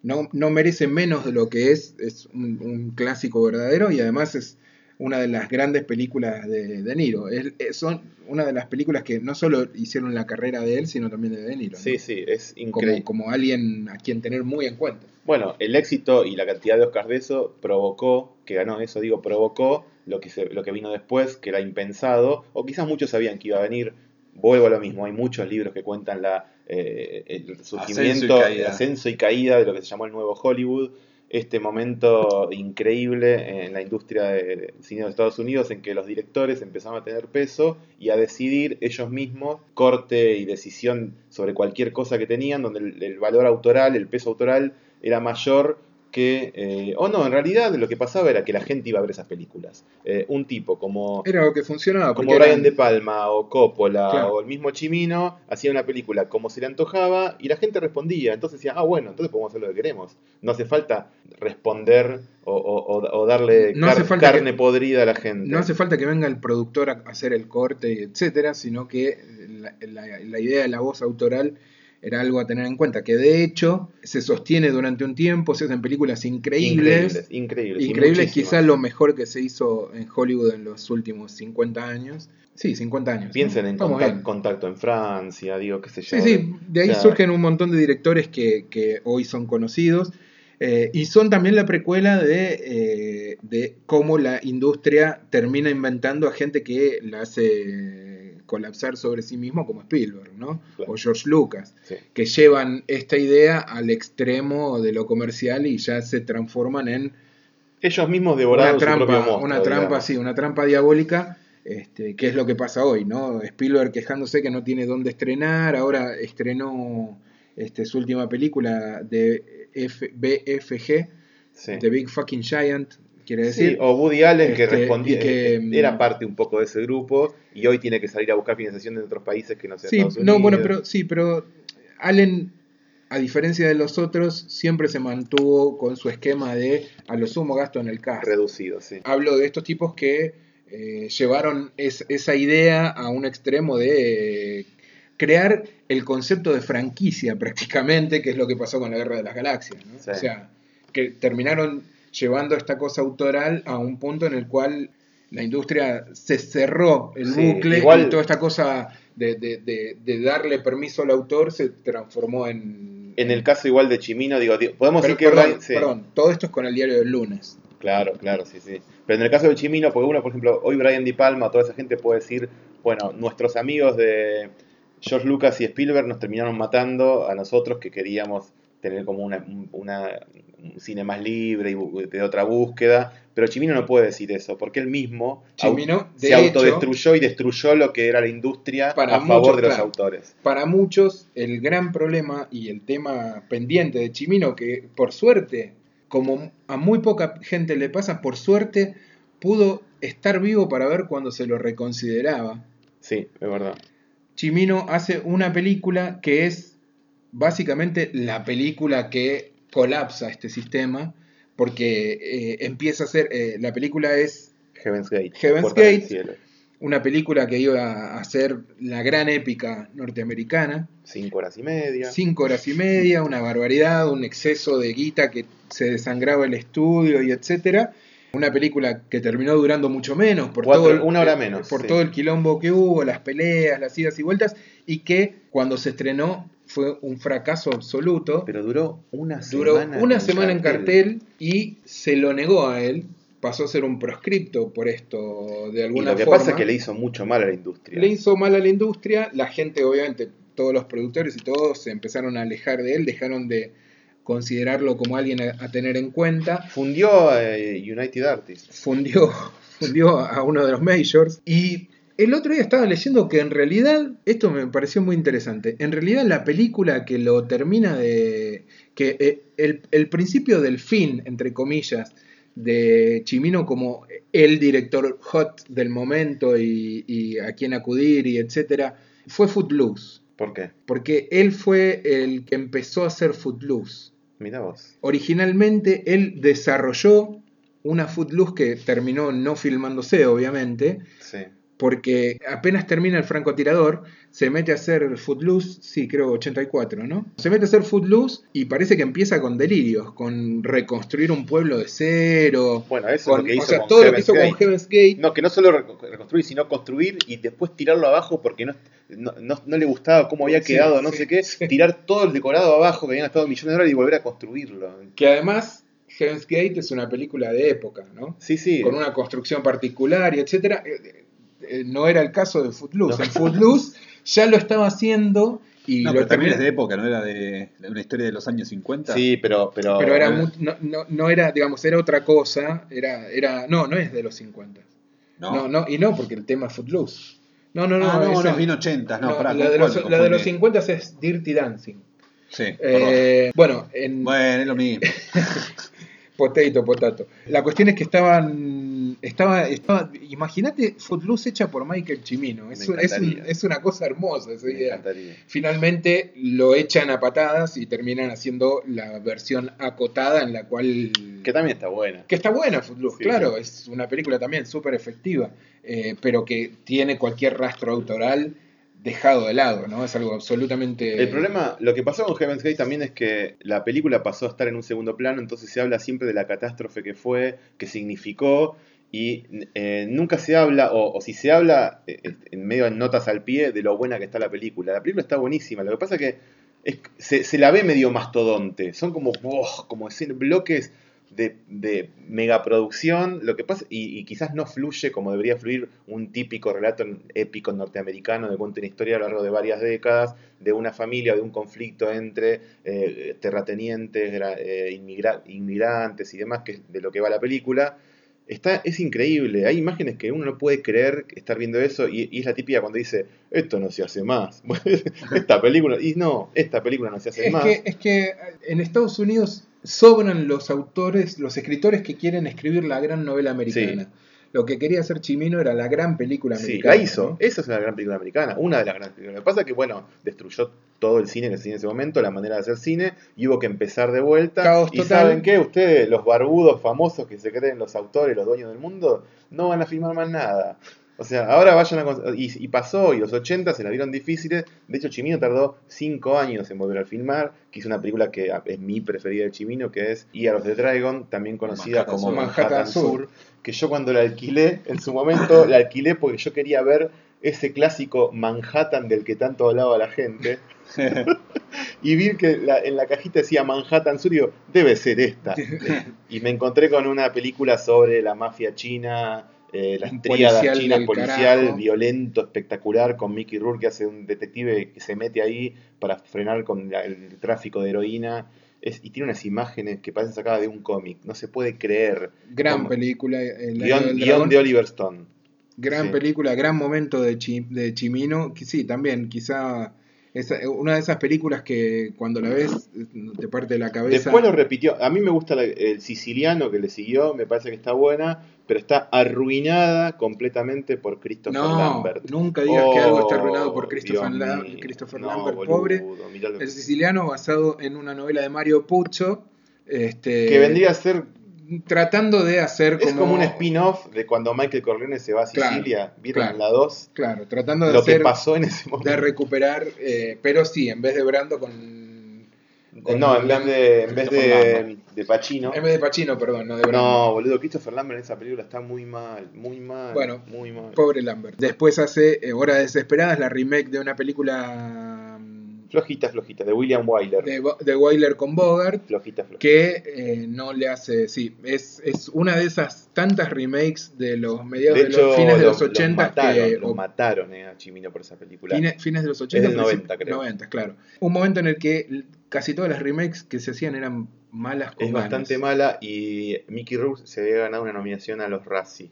no, no merece menos de lo que es, es un, un clásico verdadero y además es una de las grandes películas de De Niro. Es, es- son una de las películas que no solo hicieron la carrera de él, sino también de De Niro. ¿no? Sí, sí, es como, increíble. como alguien a quien tener muy en cuenta. Bueno, el éxito y la cantidad de Oscars de eso provocó, que ganó eso, digo, provocó lo que, se, lo que vino después, que era impensado, o quizás muchos sabían que iba a venir. Vuelvo a lo mismo, hay muchos libros que cuentan la, eh, el surgimiento, Ascenso y caída. el ascenso y caída de lo que se llamó el nuevo Hollywood, este momento increíble en la industria del cine de Estados Unidos en que los directores empezaron a tener peso y a decidir ellos mismos corte y decisión sobre cualquier cosa que tenían, donde el, el valor autoral, el peso autoral era mayor que... eh, o no, en realidad lo que pasaba era que la gente iba a ver esas películas. Eh, un tipo como... Era lo que funcionaba. Como Brian eran- De Palma o Coppola Claro. o el mismo Chimino hacía una película como se le antojaba y la gente respondía. Entonces decía, ah, bueno, entonces podemos hacer lo que queremos. No hace falta responder o, o- darle No car- hace falta carne que- podrida a la gente. No hace falta que venga el productor a hacer el corte, etcétera, sino que la, la- la idea de la voz autoral era algo a tener en cuenta, que de hecho se sostiene durante un tiempo, se hacen películas increíbles, increíbles, increíbles, increíbles, quizás lo mejor que se hizo en Hollywood en los últimos 50 años. Sí, 50 años. ¿no? Piensen en contacto en Francia, digo, qué sé yo. Sí, sí, de ahí O sea, surgen un montón de directores que, que hoy son conocidos eh, y son también la precuela de, eh, de cómo la industria termina inventando a gente que la hace colapsar sobre sí mismo como Spielberg, ¿no? Claro. O George Lucas, Sí. que llevan esta idea al extremo de lo comercial y ya se transforman en Ellos mismos una devoraron su propio trampa, monstruo. una trampa, digamos. sí, una trampa diabólica, este, que es lo que pasa hoy, ¿no? Spielberg quejándose que no tiene dónde estrenar, ahora estrenó este, su última película de F- BFG, Sí. The Big Fucking Giant, quiere Sí, decir. o Woody Allen que Este, respondía, que, eh, era parte un poco de ese grupo y hoy tiene que salir a buscar financiación de otros países que no sea Sí, Estados no, Unidos. bueno, pero sí, pero Allen, a diferencia de los otros, siempre se mantuvo con su esquema de a lo sumo gasto en el cast. reducido, sí. Hablo de estos tipos que eh, llevaron es- esa idea a un extremo de eh, crear el concepto de franquicia prácticamente, que es lo que pasó con la Guerra de las Galaxias. ¿no? Sí. O sea, que terminaron llevando esta cosa autoral a un punto en el cual la industria se cerró el Sí, bucle igual- y toda esta cosa de, de- de- de darle permiso al autor se transformó en... En el caso igual de Chimino, digo, digo, podemos Pero, decir que perdón, Brian- sí. perdón, todo esto es con el diario del lunes. Claro, claro, sí, sí. Pero en el caso de Chimino, porque uno, por ejemplo, hoy Brian Di Palma, toda esa gente puede decir, bueno, nuestros amigos de George Lucas y Spielberg nos terminaron matando a nosotros que queríamos tener como una, una- un cine más libre y de otra búsqueda, pero Chimino no puede decir eso, porque él mismo Chimino, se hecho, autodestruyó y destruyó lo que era la industria Para a favor muchos, de los claro. autores. Para muchos, el gran problema y el tema pendiente de Chimino, que por suerte, como a muy poca gente le pasa, por suerte pudo estar vivo para ver cuando se lo reconsideraba. Sí, es verdad. Chimino hace una película que es básicamente la película que colapsa este sistema, porque eh, empieza a ser, eh, la película es Heaven's Gate. Heaven's Gate. Una película que iba a ser la gran épica norteamericana, Cinco horas y media. cinco horas y media, una barbaridad, un exceso de guita que se desangraba el estudio y etcétera. Una película que terminó durando mucho menos por Cuatro- todo el, una hora menos, por sí. todo el quilombo que hubo, las peleas, las idas y vueltas y que cuando se estrenó fue un fracaso absoluto. Pero duró una Duró semana. una semana en cartel y se lo negó a él. Pasó a ser un proscripto por esto de Y alguna lo que forma. pasa es que le hizo mucho mal a la industria. Le hizo mal a la industria, la gente obviamente, todos los productores y todos se empezaron a alejar de él, dejaron de considerarlo como alguien a, a tener en cuenta, Fundió a eh, United Artists. fundió, fundió a uno de los majors y el otro día estaba leyendo que en realidad, esto me pareció muy interesante, en realidad la película que lo termina de, que eh, el, el principio del fin, entre comillas, de Chimino como el director hot del momento y, y a quien acudir y etcétera, fue Footloose. ¿Por qué? Porque él fue el que empezó a hacer Footloose. Mira vos. Originalmente él desarrolló una Footloose que terminó no filmándose, obviamente, Sí. Porque apenas termina el francotirador, se mete a hacer Footloose, sí, creo 84, ¿no? Se mete a hacer Footloose y parece que empieza con delirios, con reconstruir un pueblo de cero. Bueno, eso con- es lo que hizo o sea, con todo lo que Heaven's hizo Gate. con Heaven's Gate. No, que no solo reco- reconstruir, sino construir y después tirarlo abajo porque no, no, no- no le gustaba cómo había Sí, quedado, no sí, sé qué. sí. Tirar todo el decorado abajo que habían gastado millones de dólares y volver a construirlo. Que además Heaven's Gate es una película de época, ¿no? Sí, sí. Con una construcción particular y etcétera. Eh, no era el caso de Footloose. No. En Footloose ya lo estaba haciendo y No, lo pero también es de época, ¿no? Era de, de una historia de los años 50. Sí, pero. Pero, Pero era eh, mu- no, no, no era, digamos, era otra cosa. Era, era, no, no es de los 50. ¿no? No, no, y no, porque el tema es Footloose. No, no, no. ah, no, esa- no, es bien 80, no, no, pará, la, ¿con de los, la de los confundí? 50 es Dirty Dancing. Sí. Eh, bueno, en Bueno, es lo mismo. Potato, potato. La cuestión es que estaban. Estaba, estaba, Imagínate Footloose hecha por Michael Cimino. Es, es, un- es una cosa hermosa esa me idea. encantaría. Finalmente lo echan a patadas y terminan haciendo la versión acotada en la cual. Que también está buena. Que está buena Footloose, Sí, claro, sí. es una película también súper efectiva, eh, pero que tiene cualquier rastro autoral dejado de lado, ¿no? Es algo absolutamente... El problema, lo que pasó con Heaven's Gate también es que la película pasó a estar en un segundo plano, entonces se habla siempre de la catástrofe que fue, que significó, y eh, nunca se habla, o, si se habla eh, en medio de notas al pie, de lo buena que está la película. La película está buenísima, lo que pasa es que se, la ve medio mastodonte, son como, como escen- bloques de, de megaproducción, lo que pasa, y, y quizás no fluye como debería fluir un típico relato épico norteamericano de cuenta una historia a lo largo de varias décadas de una familia, de un conflicto entre eh, terratenientes, eh, inmigra- inmigrantes y demás, que es de lo que va la película. Está, es increíble, hay imágenes que uno no puede creer estar viendo eso y, y es la típica cuando dice, esto no se hace más, esta película, y no, esta película no se hace Es más. que, es que en Estados Unidos sobran los autores, los escritores que quieren escribir la gran novela americana. Lo que quería hacer Chimino era la gran película Sí, americana. la hizo. ¿no? Esa es una gran película americana, una de las grandes películas. Lo que pasa es que, bueno, destruyó todo el cine se hacía en ese momento, la manera de hacer cine, y hubo que empezar de vuelta. Caos y total. ¿saben qué? Ustedes, los barbudos famosos que se creen los autores, los dueños del mundo, no van a filmar más nada. O sea, ahora vayan a... Y, y pasó, y los 80 se la vieron difíciles. De hecho, Chimino tardó 5 años en volver a filmar, que hizo una película que ah, es mi preferida de Chimino, que es Year of the Dragon, también conocida Manhattan como Sur. Manhattan, Manhattan Sur, Sur. que yo cuando la alquilé, en su momento la alquilé porque yo quería ver ese clásico Manhattan del que tanto hablaba la gente. y vi que la- en la cajita decía Manhattan Sur y digo, debe ser esta. Y me encontré con una película sobre la mafia china, eh, las tríadas policial chinas, policial, carajo. violento, espectacular, con Mickey Rourke que hace un detective que se mete ahí para frenar con la- el tráfico de heroína. Es- y tiene unas imágenes que parecen sacadas de un cómic, no se puede creer. Gran Como- película. El Guión, del guion de Oliver Stone. Gran Sí. película, gran momento de, Chi- de Chimino. Que sí, también, quizá esa- una de esas películas que cuando la ves eh, te parte la cabeza. Después lo repitió. A mí me gusta la- el siciliano que le siguió, me parece que está buena, pero está arruinada completamente por Christopher no, Lambert. nunca digas que algo está Oh, arruinado por Christopher, La- mío. Christopher No, Lambert, boludo, pobre. El siciliano basado en una novela de Mario Pucho. Este, que vendría a ser. tratando de hacer Es como, un spin-off de cuando Michael Corleone se va a Claro, Sicilia. ¿Vieron claro. la 2? Claro, tratando de Lo que pasó en ese momento. de recuperar, eh, pero sí, en vez de Brando con- no, en vez de, en vez de, de Pacino. en vez de Pacino, perdón, no de Brando. No, boludo, Christopher Lambert en esa película está muy mal, muy mal. Bueno, muy mal. Pobre Lambert. Después hace eh, Hora Desesperadas, la remake de una película Flojita, flojita, de William Wyler. de, Wyler con Bogart, Flojita, flojita. que eh, no le hace, sí, es, es una de esas tantas remakes de los mediados De de, hecho, los fines de los los 80 mataron, que los o- mataron eh, a Chimino por esa película. fines, fines de los 80 del principios- 90, creo. 90, claro. Un momento en el que casi todas las remakes que se hacían eran malas con es ganas. bastante mala y Mickey Rourke se había ganado una nominación a los Razzie.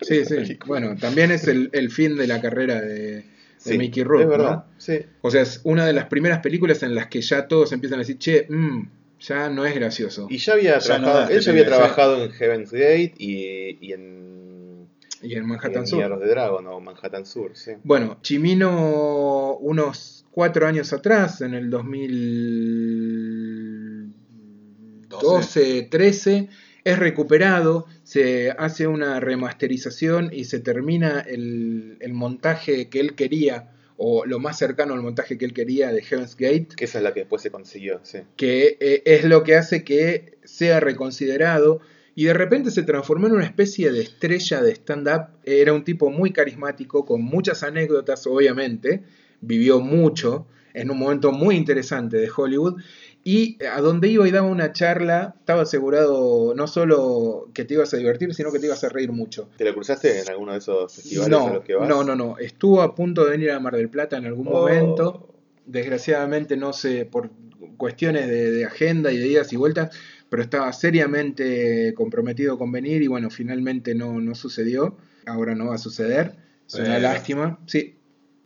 Sí, sí. película. Bueno, también es el, el fin de la carrera de, de Sí, Mickey Rourke. Es verdad, ¿no? sí. O sea, es una de las primeras películas en las que ya todos empiezan a decir, che, mm, ya no es gracioso. Y ya había Ya no, trabajado, este él ya había trabajado en Heaven's Gate y, y en, Y en y Manhattan en Sur. Of the Dragon o Manhattan Sur, sí. Bueno, Chimino unos cuatro años atrás, en el 2012, 13, es recuperado, se hace una remasterización y se termina el, el montaje que él quería, o lo más cercano al montaje que él quería de Heaven's Gate, Que esa es la que después se consiguió, sí. que eh, es lo que hace que sea reconsiderado y de repente se transformó en una especie de estrella de stand-up. Era un tipo muy carismático, con muchas anécdotas, obviamente, vivió mucho en un momento muy interesante de Hollywood. Y a donde iba y daba una charla, estaba asegurado no solo que te ibas a divertir, sino que te ibas a reír mucho. ¿Te la cruzaste en alguno de esos festivales a No, los que vas? no, no, no. Estuvo a punto de venir a Mar del Plata en algún Oh. momento. Desgraciadamente, no sé, por cuestiones de, de agenda y de idas y vueltas, pero estaba seriamente comprometido con venir y bueno, finalmente no, no sucedió. Ahora no va a suceder. Es una Bueno. lástima, sí.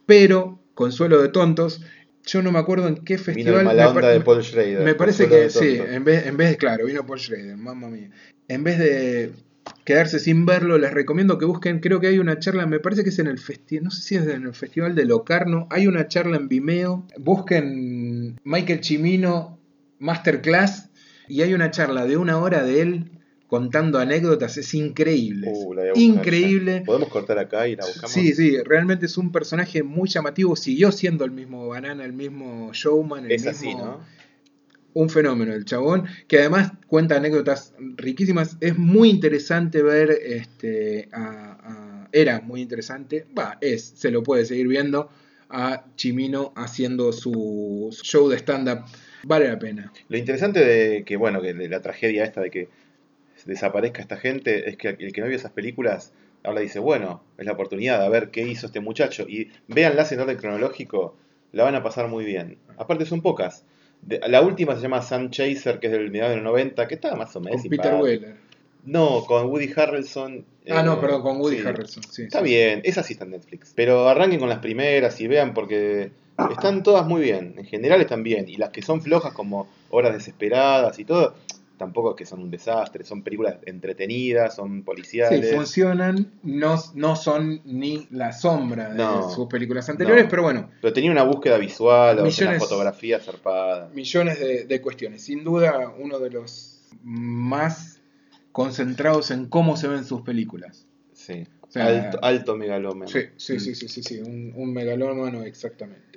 Pero, consuelo de tontos, yo no me acuerdo en qué Vino festival. onda par- de Paul Schrader. me parece que sí, en vez, en vez de, claro, vino Paul Schrader, mamma mía. En vez de quedarse sin verlo, les recomiendo que busquen, creo que hay una charla, me parece que es en el festival, no sé si es en el festival de Locarno, hay una charla en Vimeo, busquen Michael Chimino Masterclass y hay una charla de una hora de él contando anécdotas, es increíble. Uh, increíble. ya. ¿Podemos cortar acá y la buscamos? Sí, sí, realmente es un personaje muy llamativo, siguió siendo el mismo Banana, el mismo showman, el Es mismo así, ¿no? un fenómeno el chabón, que además cuenta anécdotas riquísimas. Es muy interesante ver, este, a- a- era muy interesante, va, es, se lo puede seguir viendo a Chimino haciendo su show de stand-up. Vale la pena. Lo interesante de que, bueno, que de la tragedia esta de que desaparezca esta gente es que el que no vio esas películas ahora dice, bueno, es la oportunidad de ver qué hizo este muchacho y véanlas en orden cronológico, la van a pasar muy bien. Aparte son pocas. De- la última se llama Sun Chaser, que es del mediados de los 90, que está más o menos. Con Peter. Weller. No, con Woody Harrelson. Ah, eh, no, perdón, con Woody sí. Harrelson. Sí, Está sí. bien, esa sí está en Netflix. Pero arranquen con las primeras y vean porque están todas muy bien. En general están bien. Y las que son flojas como Horas Desesperadas y todo, tampoco es que son un desastre. Son películas entretenidas, son Sí, policiales. funcionan, no, no son ni la sombra de No. sus películas anteriores, No. pero bueno, pero tenía una búsqueda visual, o sea, una Millones- fotografía zarpada. millones de, de cuestiones. Sin duda, uno de los más concentrados en cómo se ven sus películas. Sí. O sea, alto, alto megalómano. Sí, sí, sí, sí, sí, sí, un, un megalómano exactamente.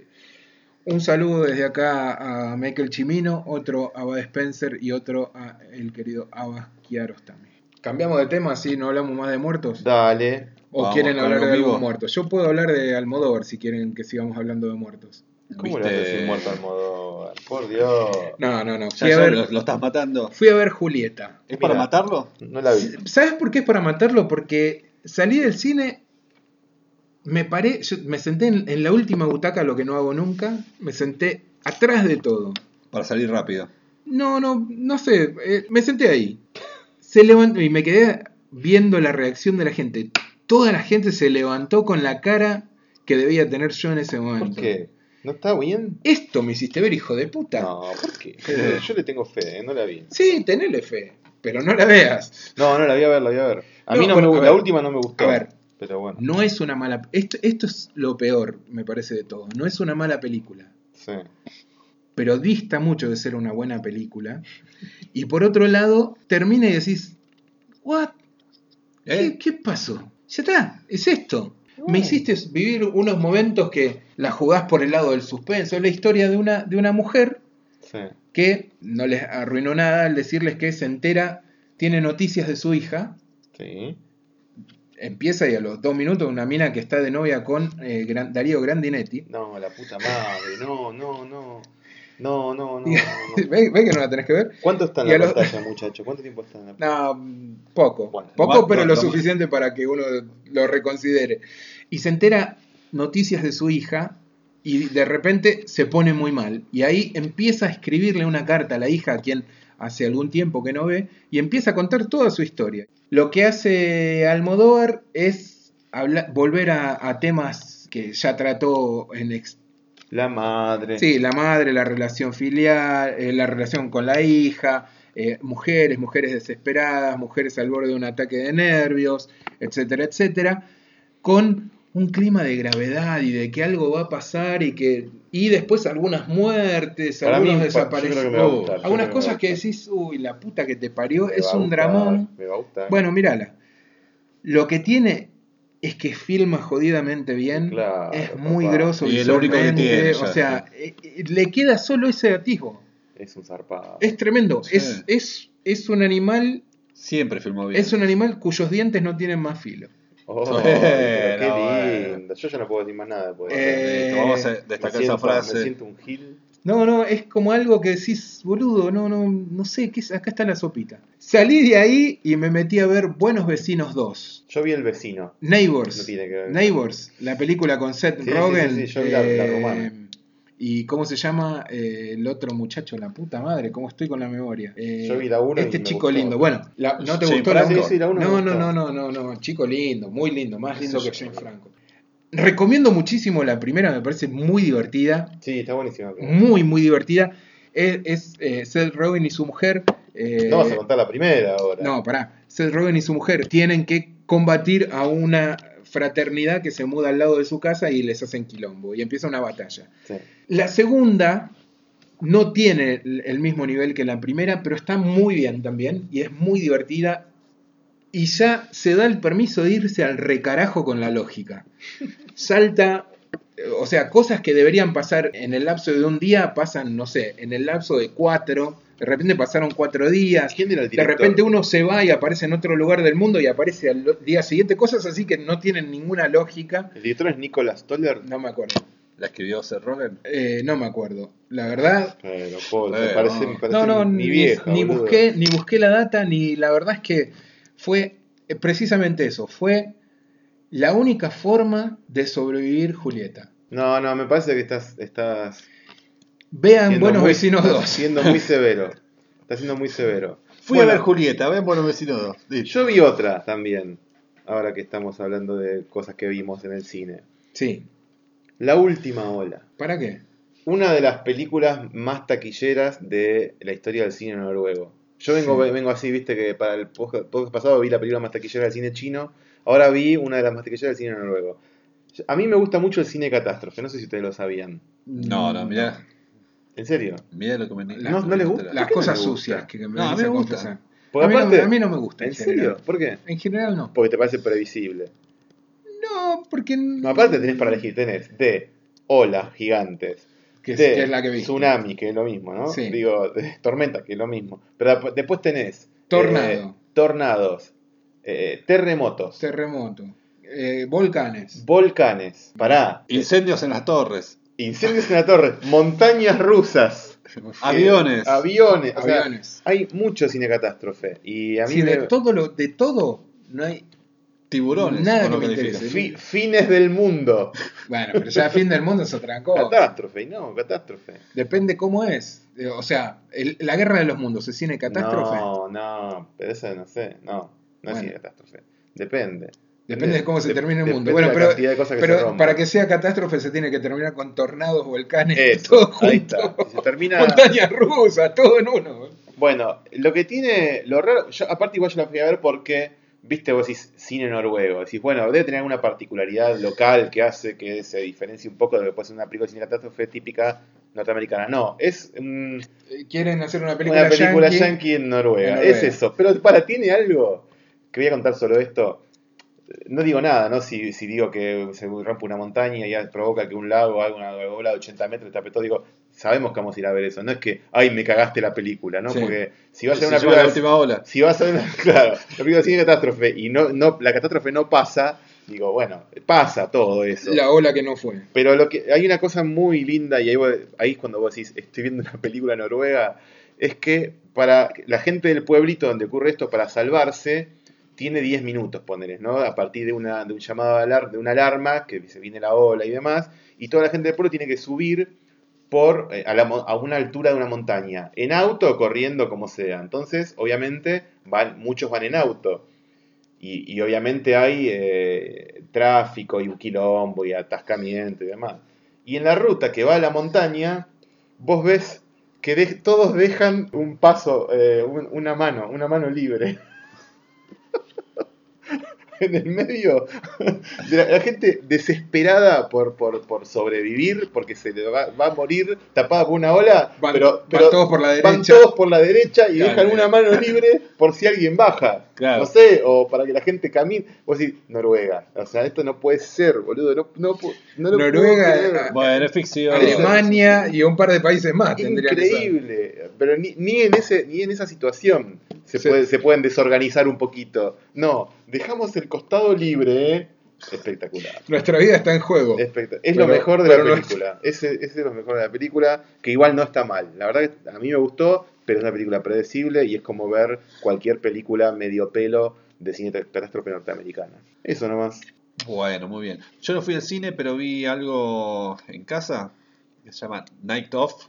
Un saludo desde acá a Michael Chimino, otro a Bud Spencer y otro a el querido Abbas Kiarostami. Cambiamos de tema, así no hablamos más de muertos. Dale. ¿O Vamos quieren hablar de algún muerto? Yo puedo hablar de Almodóvar si quieren que sigamos hablando de muertos. ¿Cómo le vas a Viste- decir muerto al modo? Por Dios. No, no, no. Ya, Fui a ver, lo, lo estás matando. fui a ver Julieta. ¿Es para matarlo? No la vi. ¿Sabes por qué es para matarlo? Porque salí del cine, me paré, yo me senté en, en la última butaca, lo que no hago nunca, me senté atrás de todo. Para salir rápido. No, no, no sé, eh, me senté ahí. Se levantó y me quedé viendo la reacción de la gente. Toda la gente se levantó con la cara que debía tener yo en ese momento. ¿Por qué? ¿No está bien? Esto me hiciste ver, hijo de puta. No, ¿por qué? Yo le tengo fe, ¿eh? no la vi. Sí, tenele fe, pero no la veas. No, no, la voy a ver, la voy a ver. A No, mí no bueno, me, a la ver. última no me gustó. A ver. Pero bueno, No es una mala... Esto, esto es lo peor, me parece, de todo. No es una mala película. sí. pero dista mucho de ser una buena película. Y por otro lado, termina y decís, ¿what? ¿Qué, ¿Eh? qué pasó? Ya está, es esto. Me hiciste vivir unos momentos que la jugás por el lado del suspenso. Es la historia de una, de una mujer Sí. que no les arruinó nada al decirles que se entera, tiene noticias de su hija. Sí. Empieza y a los dos minutos una mina que está de novia con eh, Gran- Darío Grandinetti. No, la puta madre. No, no, no. No, no, no. no, no. ¿Ve, ve que no la tenés que ver? ¿Cuánto está en Y la pantalla, muchacho? ¿Cuánto tiempo está en la pantalla? No, poco. Bueno, poco, pero no, lo suficiente para que uno lo reconsidere. Y se entera noticias de su hija y de repente se pone muy mal. Y ahí empieza a escribirle una carta a la hija, a quien hace algún tiempo que no ve, y empieza a contar toda su historia. Lo que hace Almodóvar es habla- volver a, a temas que ya trató en ex- La madre. Sí, la madre, la relación filial, eh, la relación con la hija, eh, mujeres, mujeres desesperadas, mujeres al borde de un ataque de nervios, etcétera, etcétera, con un clima de gravedad y de que algo va a pasar y que y después algunas muertes, Para mí, algunos a desaparecidos, algunas que cosas que decís, uy, la puta que te parió, Me es un gustar, dramón. Me va a gustar. Bueno, mírala. Lo que tiene es que filma jodidamente bien, Claro, es muy papá. grosso Y es lo único que visualmente, tiene o sea, eh, eh, le queda solo ese atisbo. Es un zarpado. Es tremendo, Sí. es, es, es un animal, Siempre filmó bien. es un animal cuyos dientes no tienen más filo. Oh, qué bueno. Yo ya no puedo decir más nada. Pues. Eh, Vamos a destacar siento, esa frase. me siento un gil. No, no, es como algo que decís, boludo, no, no, no sé, ¿qué es? acá está la sopita. Salí de ahí y me metí a ver Buenos Vecinos 2. Yo vi el vecino. Neighbors. No tiene que ver. Neighbors, la película con Seth Sí, Rogen. sí, sí, yo vi la- la eh, romana. ¿Y cómo se llama eh, el otro muchacho? La puta madre, ¿cómo estoy con la memoria? Eh, Yo vi la uno y Este me chico gustó. lindo. Bueno, la- ¿no te gustó la Franco. uno? Sí, sí, la uno me No, no, no, no, no, no, chico lindo, muy lindo, más lindo que yo. Jane Franco. Recomiendo muchísimo la primera, me parece muy divertida, Sí, está buenísimo. muy, muy divertida. Es, es, eh, Seth Rogen y su mujer. eh, No vas a contar la primera ahora. no, pará. Seth Rogen y su mujer tienen que combatir a una fraternidad que se muda al lado de su casa y les hacen quilombo. Y empieza una batalla. Sí. La segunda no tiene el mismo nivel que la primera, pero está muy bien también. Y es muy divertida. Y ya se da el permiso de irse al recarajo con la lógica. Salta. O sea, cosas que deberían pasar en el lapso de un día pasan, no sé, en el lapso de cuatro. De repente pasaron cuatro días. ¿Quién era el De repente uno se va y aparece en otro lugar del mundo y aparece al día siguiente. Cosas así que no tienen ninguna lógica. El director es Nicolas Toller. No me acuerdo. ¿La escribió Seth Rogen? Eh, no me acuerdo. La verdad, Pero, Paul, Eh, me parece, no. me parece no, no, ni, vieja. ni boludo. busqué, ni busqué la data, ni la verdad es que fue eh, precisamente eso. Fue la única forma de sobrevivir Julieta. No, no, me parece que estás, estás Vean Buenos muy- Vecinos estás 2. siendo muy severo. Estás siendo muy severo. Fui Bueno, a ver Julieta, ven Buenos Vecinos 2. Listo. Yo vi otra también, ahora que estamos hablando de cosas que vimos en el cine. Sí. La última ola. ¿Para qué? Una de las películas más taquilleras de la historia del cine noruego. Yo vengo, Sí. vengo así, viste, que para el podcast podcast pasado vi la película más taquillera del cine chino, ahora vi una de las más taquilleras del cine noruego. A mí me gusta mucho el cine catástrofe, no sé si ustedes lo sabían. No, no, mirá. ¿En serio? Mirá lo que me No, no les gusta. Las ¿Por qué no cosas sucias que, me No, a mí me gusta. Porque a, mí aparte- no, a mí no me gusta. ¿En general. serio? ¿Por qué? En general no. Porque te parece previsible. No, porque. No, aparte tenés para elegir, tenés de olas gigantes, Que es, de que es la que vi. tsunami, que es lo mismo, ¿no? Sí. Digo, de tormenta, que es lo mismo. Pero después tenés Tornado. eh, tornados, eh, terremotos, Terremoto. eh, volcanes. volcanes, pará, Incendios en las torres. incendios en la torre, montañas rusas, Aviones. aviones, o sea, aviones. hay mucho cine catástrofe y a mí Sí, me- de todo lo, de todo no hay Tiburones. Nada que me interese. fi- fines del mundo, Bueno, pero ya fin del mundo es otra cosa. catástrofe, y no, catástrofe. Depende cómo es. Eh, O sea, el- la guerra de los mundos es cine catástrofe. No, no, pero eso no sé, no, no es Bueno. cine catástrofe. Depende. Depende de cómo se Dep- termine el mundo. de Bueno, la pero, cantidad de cosas que se pero para que sea catástrofe se tiene que terminar con tornados, volcanes, Eso, todo ahí junto. está. Si se termina. Montañas rusas, todo en uno. Bueno, lo que tiene. Lo raro. Yo, aparte, igual yo la fui a ver porque. Viste, vos decís cine noruego. Decís, bueno, debe tener alguna particularidad local que hace que se diferencie un poco de lo que puede ser una película de cine catástrofe típica norteamericana. No, es mm, Eh, Quieren hacer una película, una película yankee. yankee, en, Noruega. en Noruega. Es eso. Pero para, tiene algo. Que voy a contar solo esto. No digo nada, ¿no? Si, si digo que se rompe una montaña y provoca que un lago haga una ola de 80 metros, tape todo, digo, sabemos que vamos a ir a ver eso. No es que, ay, me cagaste la película, ¿no? Sí. Porque si vas a una película. última ola. Si vas a una, claro, la película cine catástrofe y no, no, la catástrofe no pasa, digo, bueno, pasa todo eso. La ola que no fue. Pero lo que hay una cosa muy linda, y ahí, vos- ahí es cuando vos decís, estoy viendo una película noruega, es que para la gente del pueblito donde ocurre esto, para salvarse, tiene 10 minutos, ponerles, ¿no? A partir de, una, de un llamado de, alar- de una alarma, que se viene la ola y demás, y toda la gente del pueblo tiene que subir por, eh, a, la a una altura de una montaña, en auto o corriendo, como sea. Entonces, obviamente, van, muchos van en auto. Y, y obviamente hay eh, tráfico y un quilombo y atascamiento y demás. Y en la ruta que va a la montaña, vos ves que de- todos dejan un paso, eh, un- una mano, una mano libre. en el medio de la, la gente desesperada por, por, por sobrevivir, porque se le va, va a morir tapada por una ola, Van, pero, van todos por la derecha. van todos por la derecha y Claro. dejan una mano libre por si alguien baja. Claro. No sé, o para que la gente camine. Vos decís, Noruega. O sea, esto no puede ser, boludo. No, no, pu- no lo puedo Noruega, creer. Bueno, es ficción. Alemania y un par de países más tendría que ser. Increíble. Pero ni, ni, en ese, ni en esa situación se, Sí. puede, se pueden desorganizar un poquito. No, dejamos el costado libre, ¿eh? Espectacular. Nuestra vida está en juego. Es Pero- lo mejor de la no- película. Ese, ese es lo mejor de la película, que igual no está mal. La verdad que a mí me gustó, pero es una película predecible y es como ver cualquier película medio pelo de cine catástrofe norteamericana. Eso nomás. Bueno, muy bien. Yo no fui al cine, pero vi algo en casa que se llama Night Off.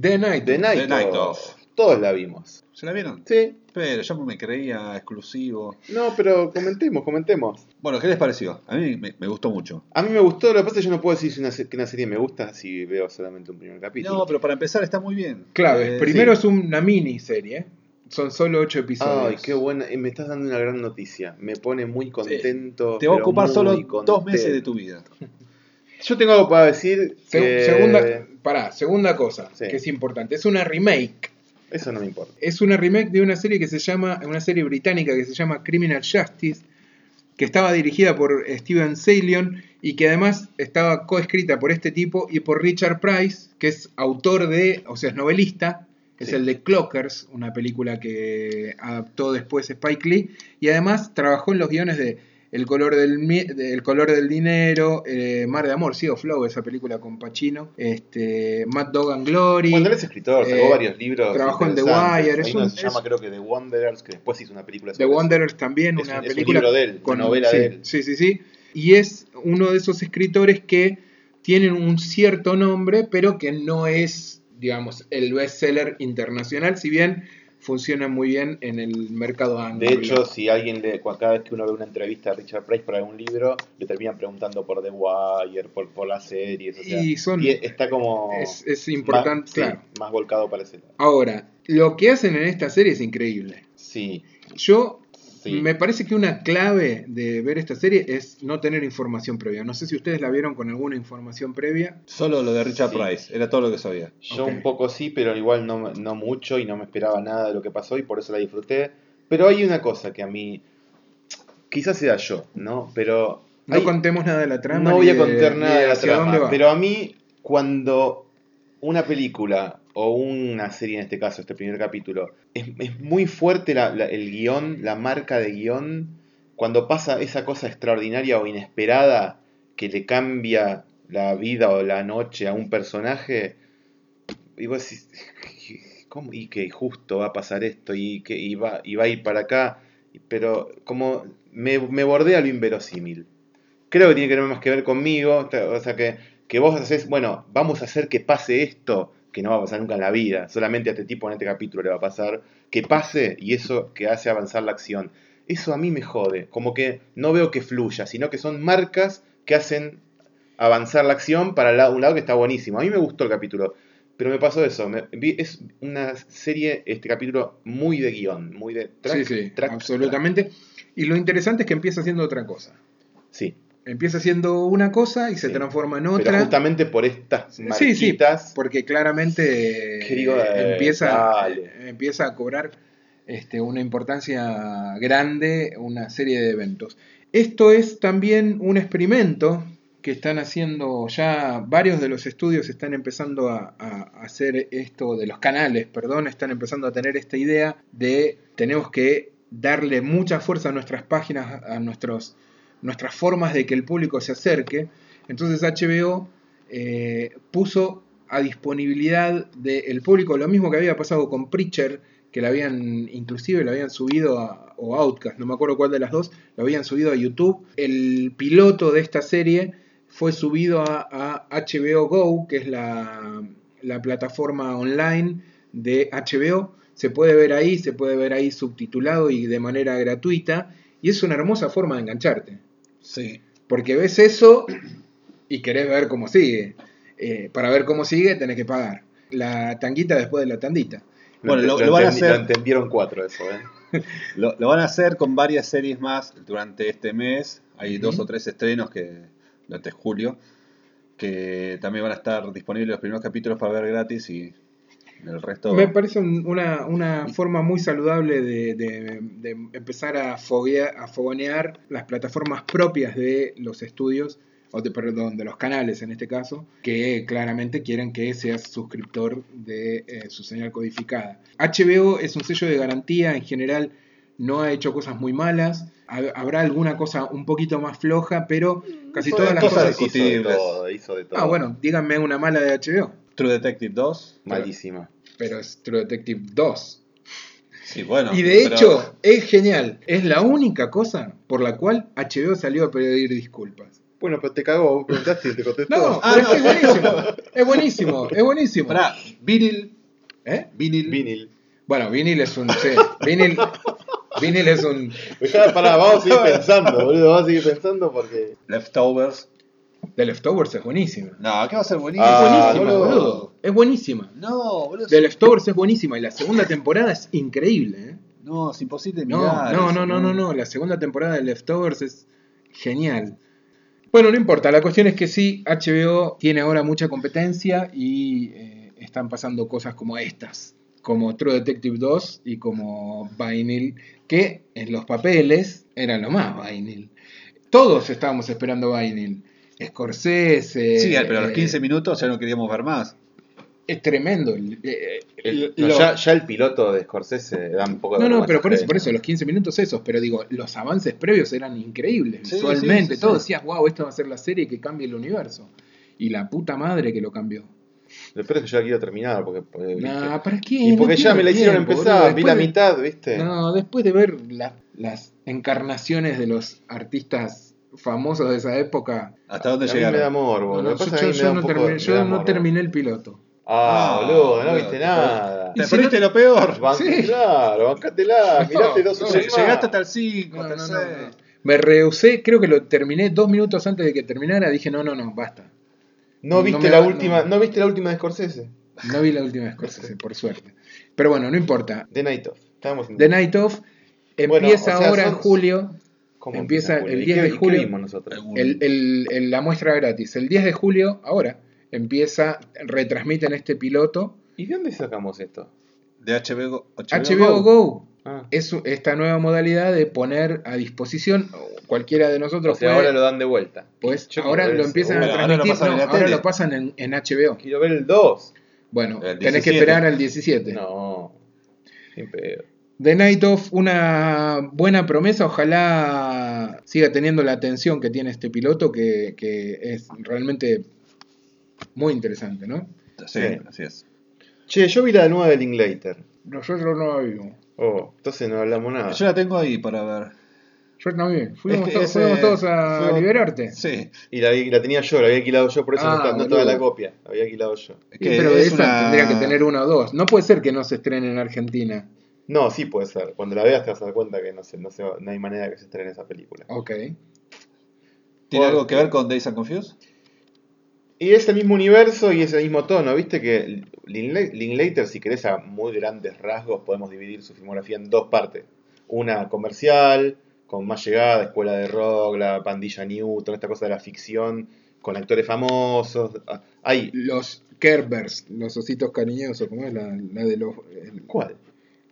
The Night. The Night, The Night Of. Of. Todos la vimos. ¿Se la vieron? Sí. Pero yo me creía exclusivo. No, pero comentemos, comentemos. Bueno, ¿qué les pareció? A mí me, me gustó mucho. A mí me gustó, lo que pasa es que yo no puedo decir si una, que una serie me gusta si veo solamente un primer capítulo. No, pero para empezar está muy bien. Clave. Eh, Primero sí. es una miniserie. Son solo ocho episodios. Ay, qué buena. eh, Me estás dando una gran noticia. Me pone muy contento. Te va a ocupar solo contento. dos meses de tu vida. Yo tengo algo para decir. Se- que- Segunda, pará, segunda cosa Sí. que es importante. Es una remake. Eso no me importa. Es una remake de una serie que se llama, una serie británica que se llama Criminal Justice, que estaba dirigida por Steven Salion y que además estaba coescrita por este tipo y por Richard Price, que es autor de, o sea, es novelista, es Sí. el de Clockers, una película que adaptó después Spike Lee, y además trabajó en los guiones de El color del, El color del dinero, eh, Mar de Amor, sí, o Flow, esa película con Pacino, este, Mad Dog and Glory. Cuando él es escritor, sacó Eh, varios libros. trabajó en The. Wire, es un- se llama, creo que The Wanderers, que después hizo una película The sobre eso. Wanderers también, Es una un película libro de él, una novela sí, de él. Sí, sí, sí. Y es uno de esos escritores que tienen un cierto nombre, pero que no es, digamos, el bestseller internacional, si bien funciona muy bien en el mercado anglo. De hecho, si alguien le, cada vez que uno ve una entrevista a Richard Price para algún libro, le terminan preguntando por The Wire, por, por las series. O sea, Y son- y está como. es, es importante, más, sí, claro. más volcado para ese lado. Ahora, lo que hacen en esta serie es increíble. Sí, Yo sí. me parece que una clave de ver esta serie es no tener información previa. No sé si ustedes la vieron con alguna información previa. Solo lo de Richard Sí. Price, era todo lo que sabía. Yo un poco sí, pero igual no, no mucho y no me esperaba nada de lo que pasó y por eso la disfruté. Pero hay una cosa que a mí, quizás sea yo, ¿no? Pero No hay- contemos nada de la trama. no voy a de- contar nada de la hacia dónde trama, pero a mí cuando una película o una serie en este caso, este primer capítulo, es, es muy fuerte el guion, la marca de guion, cuando pasa esa cosa extraordinaria o inesperada que le cambia la vida o la noche a un personaje, y vos decís, ¿cómo? Y que justo va a pasar esto y que y va, y va a ir para acá, pero como me, me bordea lo inverosímil. Creo que tiene que ver más que ver conmigo, o sea que, que vos haces, bueno, vamos a hacer que pase esto, que no va a pasar nunca en la vida, solamente a este tipo en este capítulo le va a pasar, que pase y eso que hace avanzar la acción. Eso a mí me jode, como que no veo que fluya, sino que son marcas que hacen avanzar la acción para un lado que está buenísimo. A mí me gustó el capítulo, pero me pasó eso. me- es una serie, este capítulo, muy de guion, muy de track, sí, sí, track, absolutamente. Y lo interesante es que empieza haciendo otra cosa. Sí, Empieza haciendo una cosa y se Sí. transforma en pero otra. justamente por estas Sí, sí, marquitas, porque claramente eh, empieza, dale. empieza a cobrar este, una importancia grande una serie de eventos. Esto es también un experimento que están haciendo ya varios de los estudios están empezando a, a hacer esto de los canales, perdón, están empezando a tener esta idea de tenemos que darle mucha fuerza a nuestras páginas, a nuestros, nuestras formas de que el público se acerque. Entonces HBO eh, puso a disponibilidad del público lo mismo que había pasado con Preacher, que la habían, inclusive lo habían subido a, o Outcast, no me acuerdo cuál de las dos, lo habían subido a YouTube. El piloto de esta serie fue subido a, HBO Go, que es la, la plataforma online de HBO. Se puede ver ahí, se puede ver ahí subtitulado y de manera gratuita. Y es una hermosa forma de engancharte. Sí. Porque ves eso y querés ver cómo sigue. Eh, para ver cómo sigue tenés que pagar. La tanguita después de la tandita. Bueno, lo- lo van a hacer- lo entendieron cuatro eso, ¿eh? Lo, lo van a hacer con varias series más durante este mes. Hay dos o tres estrenos que durante julio que también van a estar disponibles los primeros capítulos para ver gratis y el resto. Me parece un- una, una forma muy saludable de, de- de empezar a, foguear, a fogonear las plataformas propias de los estudios, o de, perdón, de los canales en este caso, que claramente quieren que seas suscriptor de eh, su señal codificada. HBO es un sello de garantía, en general no ha hecho cosas muy malas, ha- habrá alguna cosa un poquito más floja, pero casi todas las cosas cosas... hizo de discutibles. todo, hizo de todo. Ah, bueno, díganme una mala de HBO, True Detective 2. Malísima. pero es True Detective 2. Sí, bueno. Y de pero- hecho, es genial. Es la única cosa por la cual HBO salió a pedir disculpas. Bueno, pero te cagó, vos preguntaste y te contestó. No, Ah, pero no. es que es buenísimo. Es buenísimo, es buenísimo. Pará, Vinil. ¿Eh? Vinil. Vinil. Bueno, Vinil es un. Sí, Vinil, Vinil es un. Pará, vamos a seguir pensando, boludo, vamos a seguir pensando porque... Leftovers. The Leftovers es buenísima. No, ¿qué va a ser buenísimo? Es Ah, buenísima, boludo. Es buenísima. No, boludo. The Leftovers es buenísima y la segunda temporada es increíble. ¿eh? No, es imposible No, mirar. no, no, no, no, no. La segunda temporada de Leftovers es genial. Bueno, no importa. La cuestión es que sí, HBO tiene ahora mucha competencia y eh, están pasando cosas como estas, como True Detective 2 y como Vinyl, que en los papeles eran lo más Vinyl. Todos estábamos esperando Vinyl. Scorsese. Sí, pero a los eh, 15 minutos ya no queríamos ver más. es tremendo. el- eh, El- lo- no, ya, ya el piloto de Scorsese da un poco de No, no, pero por eso, por eso, los 15 minutos esos, pero digo, los avances previos eran increíbles Sí, visualmente, sí, sí, todo sí. decías, wow, esto va a ser la serie que cambie el universo. Y la puta madre que lo cambió. Lo peor es que yo la quiero terminar porque. Nah, ¿para qué? y No porque ya me la hicieron tiempo, empezar, vi la de- mitad, ¿viste? No, después de ver la- las encarnaciones de los artistas famosos de esa época. ¿Hasta dónde a mí me da llegaron? morbo. no, no, yo me da no terminé, yo no el piloto. Ah, Ah, boludo, no boludo, viste te- nada. Te perdiste lo peor. Sí. Claro, bancátela, No, mirate dos más. Llegaste hasta el 5, No, no, no, tercero. no. Me rehusé, creo que lo terminé dos minutos antes de que terminara. Dije, no, no, no, basta. No viste la va- última, no. no viste la última de Scorsese. No vi la última vez Scorsese, por suerte. Pero bueno, no importa. The Night Of. The Night Of empieza Bueno, o sea, ahora en julio. ¿Cómo empieza el ¿Y 10 qué- de y qué julio. vimos nosotros? El, el- el- la muestra gratis. El 10 de julio, ahora, empieza, retransmiten este piloto. ¿Y de dónde sacamos esto? De HBO, HBO Go. Ah. Es esta nueva modalidad de poner a disposición cualquiera de O nosotros. sea, puede- ahora lo dan de vuelta. pues Yo ahora lo empiezan a Pero ahora lo transmitir. pasan no, ahora lo pasan en, en HBO. Quiero ver el 2. Bueno, El tenés que 17. esperar al 17. No. Sin pedo. The Night of, una buena promesa. Ojalá siga teniendo la atención que tiene este piloto, que, que es realmente muy interesante, ¿no? Sí, Sí. así es. Che, yo vi la nueva de Linklater. Nosotros no la vimos. Oh, entonces no hablamos nada. Yo la tengo ahí para ver. Yo también. Fuimos, Es que to- ese- fuimos todos a fuimos- liberarte. Sí. Y la, tenía yo, la había alquilado yo, por eso Ah, no, estaba la copia. La había alquilado yo. Es Sí, pero de es esa una- tendría que tener uno o dos. No puede ser que no se estrene en Argentina. No, sí puede ser. Cuando la veas te vas a dar cuenta que no, sé, no, va- no hay manera que se estrene esa película. Ok. ¿Tiene algo que ver con Days and Confused? Y es el mismo universo y es el mismo tono. Viste que Linklater, si querés a muy grandes rasgos, podemos dividir su filmografía en dos partes. Una comercial, con más llegada, escuela de rock, la pandilla Newton, esta cosa de la ficción, con actores famosos. Ah, Hay. Los Kerbers, los ositos cariñosos, ¿cómo es la, la de los. el- ¿Cuál?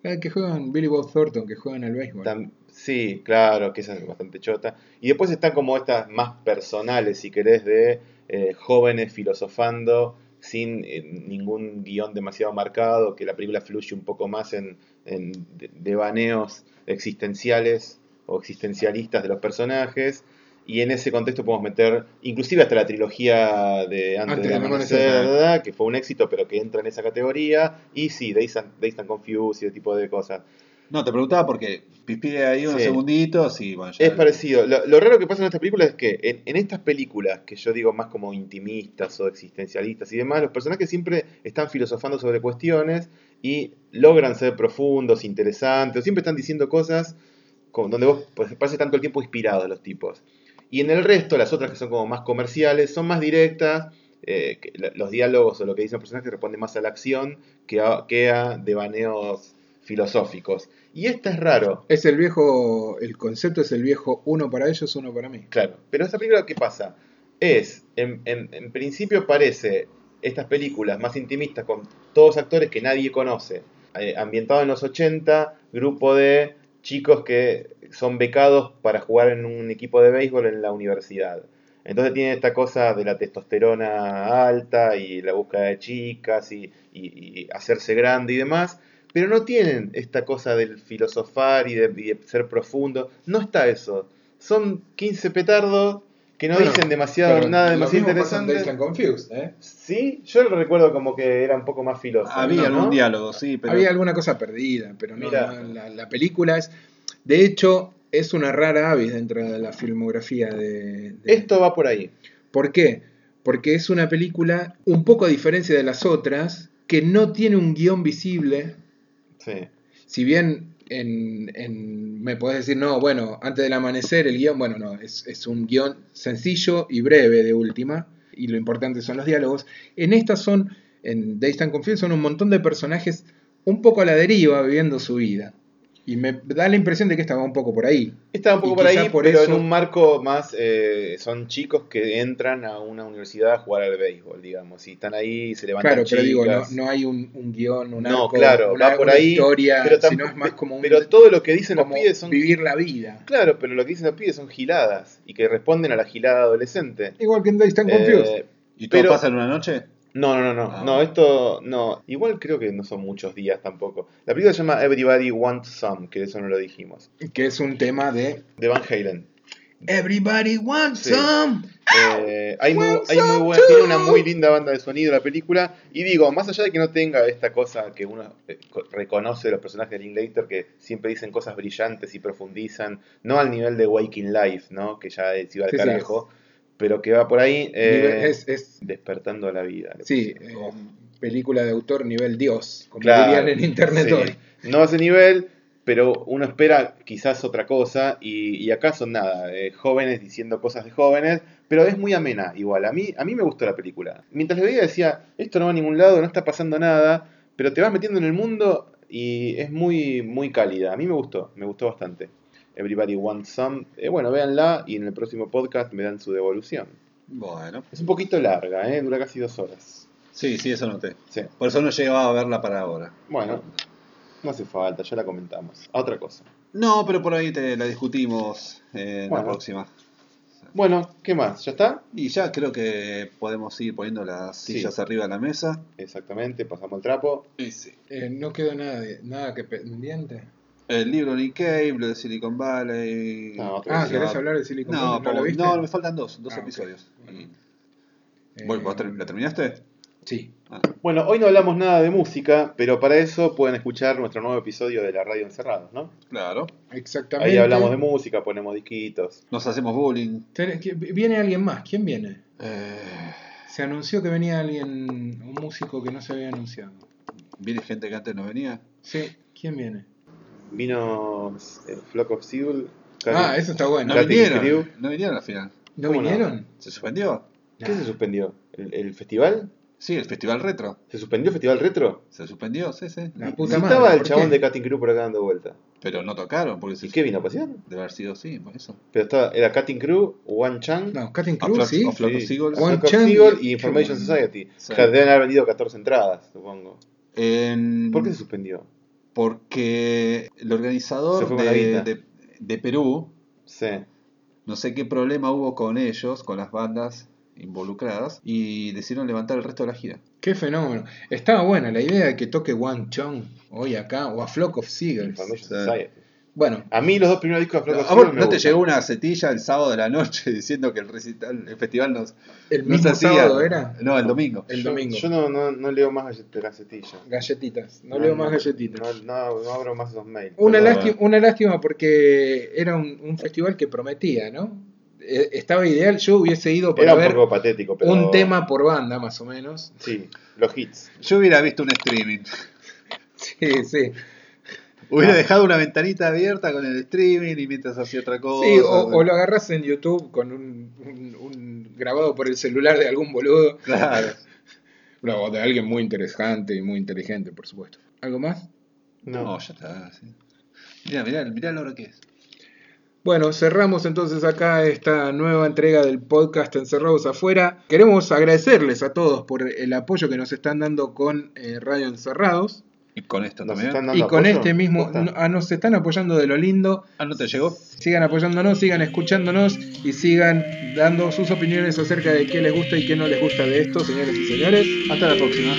La que juegan Billy Bob Thornton, que juegan al béisbol. Sí, claro, que esa es bastante chota. Y después están como estas más personales, si querés, de eh, jóvenes filosofando sin eh, ningún guion demasiado marcado, que la película fluye un poco más en, en de- devaneos existenciales o existencialistas de los personajes. Y en ese contexto podemos meter inclusive hasta la trilogía de Antes, Antes del Amanecer, que fue un éxito, pero que entra en esa categoría. Y sí, Days and, Days and Confused y ese tipo de cosas. No, te preguntaba porque pide ahí unos Sí. segunditos y bueno, ya- Es parecido. Lo, lo raro que pasa en estas películas es que en, en estas películas, que yo digo más como intimistas o existencialistas y demás, los personajes siempre están filosofando sobre cuestiones y logran ser profundos, interesantes, o siempre están diciendo cosas como- donde vos pues, tanto el tiempo inspirados los tipos. Y en el resto, las otras que son como más comerciales, son más directas, eh, los diálogos o lo que dicen los personajes responden más a la acción que a, que a devaneos filosóficos. Y esta es raro, Es el viejo. El concepto es el viejo uno para ellos, uno para mí. Claro, pero esta película, ¿qué pasa? Es, en, en- en principio parece estas películas más intimistas con todos actores que nadie conoce, eh, ambientado en los 80, grupo de chicos que son becados para jugar en un equipo de béisbol en la universidad. Entonces tiene esta cosa de la testosterona alta y la búsqueda de chicas y, y- y hacerse grande y demás, pero no tienen esta cosa del filosofar y de, ser profundo. No está eso. Son 15 petardos que no Bueno, dicen demasiado, nada demasiado pasa en interesante. Confused, ¿eh? Sí, yo lo recuerdo como que era un poco más filósofo. había ¿no? algún diálogo, sí, pero Había alguna cosa perdida, pero no, Mirá. no, la, la película es. De hecho, es una rara avis dentro de la filmografía de. de- Esto va por ahí. ¿Por qué? Porque es una película, un poco a diferencia de las otras, que no tiene un guion visible. Sí. Si bien en, en- me podés decir, no, bueno, antes del amanecer el guion, bueno, no, es, es un guion sencillo y breve de última, y lo importante son los diálogos. En estas son, en Days and Confused, son un montón de personajes un poco a la deriva viviendo su vida. Y me da la impresión de que esta va un poco por ahí. Está un poco Y por ahí, por pero eso- en un marco más. eh, son chicos que entran a una universidad a jugar al béisbol, digamos. Y están ahí, se levantan Claro, pero digo, no, hay un, un guion, un No, arco, claro, una, va por una ahí, historia, pero, tam- sino es más como un, pero todo lo que dicen los pibes son. vivir la vida. Claro, pero lo que dicen los pibes son giladas y que responden a la gilada adolescente. Igual que en Days Confused. Eh, ¿y todo pero- pasa en una noche? No, no, no, no. Ah. No, esto no. Igual creo que no son muchos días tampoco. La película se llama Everybody Wants Some, que eso no lo dijimos. Que es un tema de De Van Halen. Everybody wants Sí. some. Eh, hay muy, hay muy buena, tiene una muy linda banda de sonido la película. Y digo, más allá de que no tenga esta cosa que uno eh, co- reconoce de los personajes de Linklater, que siempre dicen cosas brillantes y profundizan, no al nivel de Waking Life, ¿no? que ya es iba al Sí, sí. Pero que va por ahí eh, es, es- despertando a la vida. sí, eh, película de autor nivel Dios, como Claro, dirían en internet sí. hoy. No a ese nivel, pero uno espera quizás otra cosa y, y acá son nada, eh, jóvenes diciendo cosas de jóvenes, pero es muy amena igual. A mí, a mí me gustó la película. Mientras le veía decía, esto no va a ningún lado, no está pasando nada, pero te vas metiendo en el mundo y es muy, muy cálida. A mí me gustó, me gustó bastante. Everybody Wants Some. Eh, bueno, véanla y en el próximo podcast me dan su devolución. Bueno, Es un poquito larga, ¿eh? dura casi dos horas. sí, sí, eso noté. Sí. Por eso no llegaba a verla para ahora. Bueno, no hace falta, ya la comentamos. A otra cosa. No, pero por ahí te la discutimos en Bueno. la próxima. Bueno, ¿qué más? ¿Ya está? Y ya creo que podemos ir poniendo las Sí. sillas arriba de la mesa. Exactamente, pasamos el trapo. Eh, no quedó nada, de- nada que pendiente. El libro Nick Cave, lo de Silicon Valley. No, Ah, vez. ¿querés hablar de Silicon No, Valley? ¿No por- lo viste? no, me faltan dos, dos Ah, episodios. Bueno. Y- Eh, ¿Vos- vos ter- ¿La terminaste? Sí. Ah, Bueno, hoy no hablamos nada de música, pero para eso pueden escuchar nuestro nuevo episodio de la radio Encerrados, ¿no? claro. Exactamente. Ahí hablamos de música, ponemos disquitos. Nos hacemos bullying. Viene alguien más. ¿Quién viene? Eh, Se anunció que venía alguien, un músico que no se había anunciado. ¿Viene gente que antes no venía? Sí. ¿Quién viene? Vino eh, Flock of Seagull. Ah, eso está bueno. No Katy vinieron. Crew. No vinieron al final. ¿No vinieron? ¿Se suspendió? ¿Qué se suspendió? ¿El, el festival? Sí, el Festival Retro. ¿Se suspendió el Festival Retro? Se suspendió, sí, sí. La puta madre, estaba el ¿por chabón qué? de Cutting Crew por acá dando vuelta. Pero no tocaron porque se ¿Y qué vino a pasear? Debe haber sido sí, por eso. Pero estaba, era Cutting Crew, One Chang, No, Cutting Crew, Flock- sí. Flock of Sí. Seagulls. One of Chang Seagull y- Information Society. Sí. Que deben haber vendido 14 entradas, supongo. En- ¿Por qué se suspendió? Porque el organizador de, de- de Perú, Sí. no sé qué problema hubo con ellos, con las bandas involucradas, y decidieron levantar el resto de la gira. Qué fenómeno. Estaba buena la idea de que toque One Chong hoy acá o a Flock of Seagulls. Bueno, A mí los dos primeros discos de Flock of ¿A vos ¿No te llegó una cetilla el sábado de la noche diciendo que el recital, el festival nos, el no mismo hacía? sábado era No, el domingo. el Yo- domingo. Yo no, no, no leo más gallet- gacetilla. Galletitas. No, leo más galletitas. No, no, no abro más esos mails. Una, lástima, una lástima porque era un, un festival que prometía, ¿no? Eh, Estaba ideal, yo hubiese ido para Era un ver poco patético, pero... un tema por banda, más o menos. Sí, los hits. Yo hubiera visto un streaming. Sí, sí. Hubiera Ah. dejado una ventanita abierta con el streaming y mientras hacía otra cosa. Sí, o, o lo agarras en YouTube con un, un- un grabado por el celular de algún boludo. Claro. No, de alguien muy interesante y muy inteligente, por supuesto. ¿Algo más? No. No, ya está. sí. Mirá, mirá, mirá la hora que es. Bueno, cerramos entonces acá esta nueva entrega del podcast Encerrados Afuera. Queremos agradecerles a todos por el apoyo que nos están dando con eh, Radio Encerrados. Y con esto Nos también. están dando Y con apoyo. este mismo, no- ah, nos están apoyando de lo lindo. Ah, ¿no te llegó? Sigan apoyándonos, sigan escuchándonos y sigan dando sus opiniones acerca de qué les gusta y qué no les gusta de esto, señores y señores. Hasta la próxima.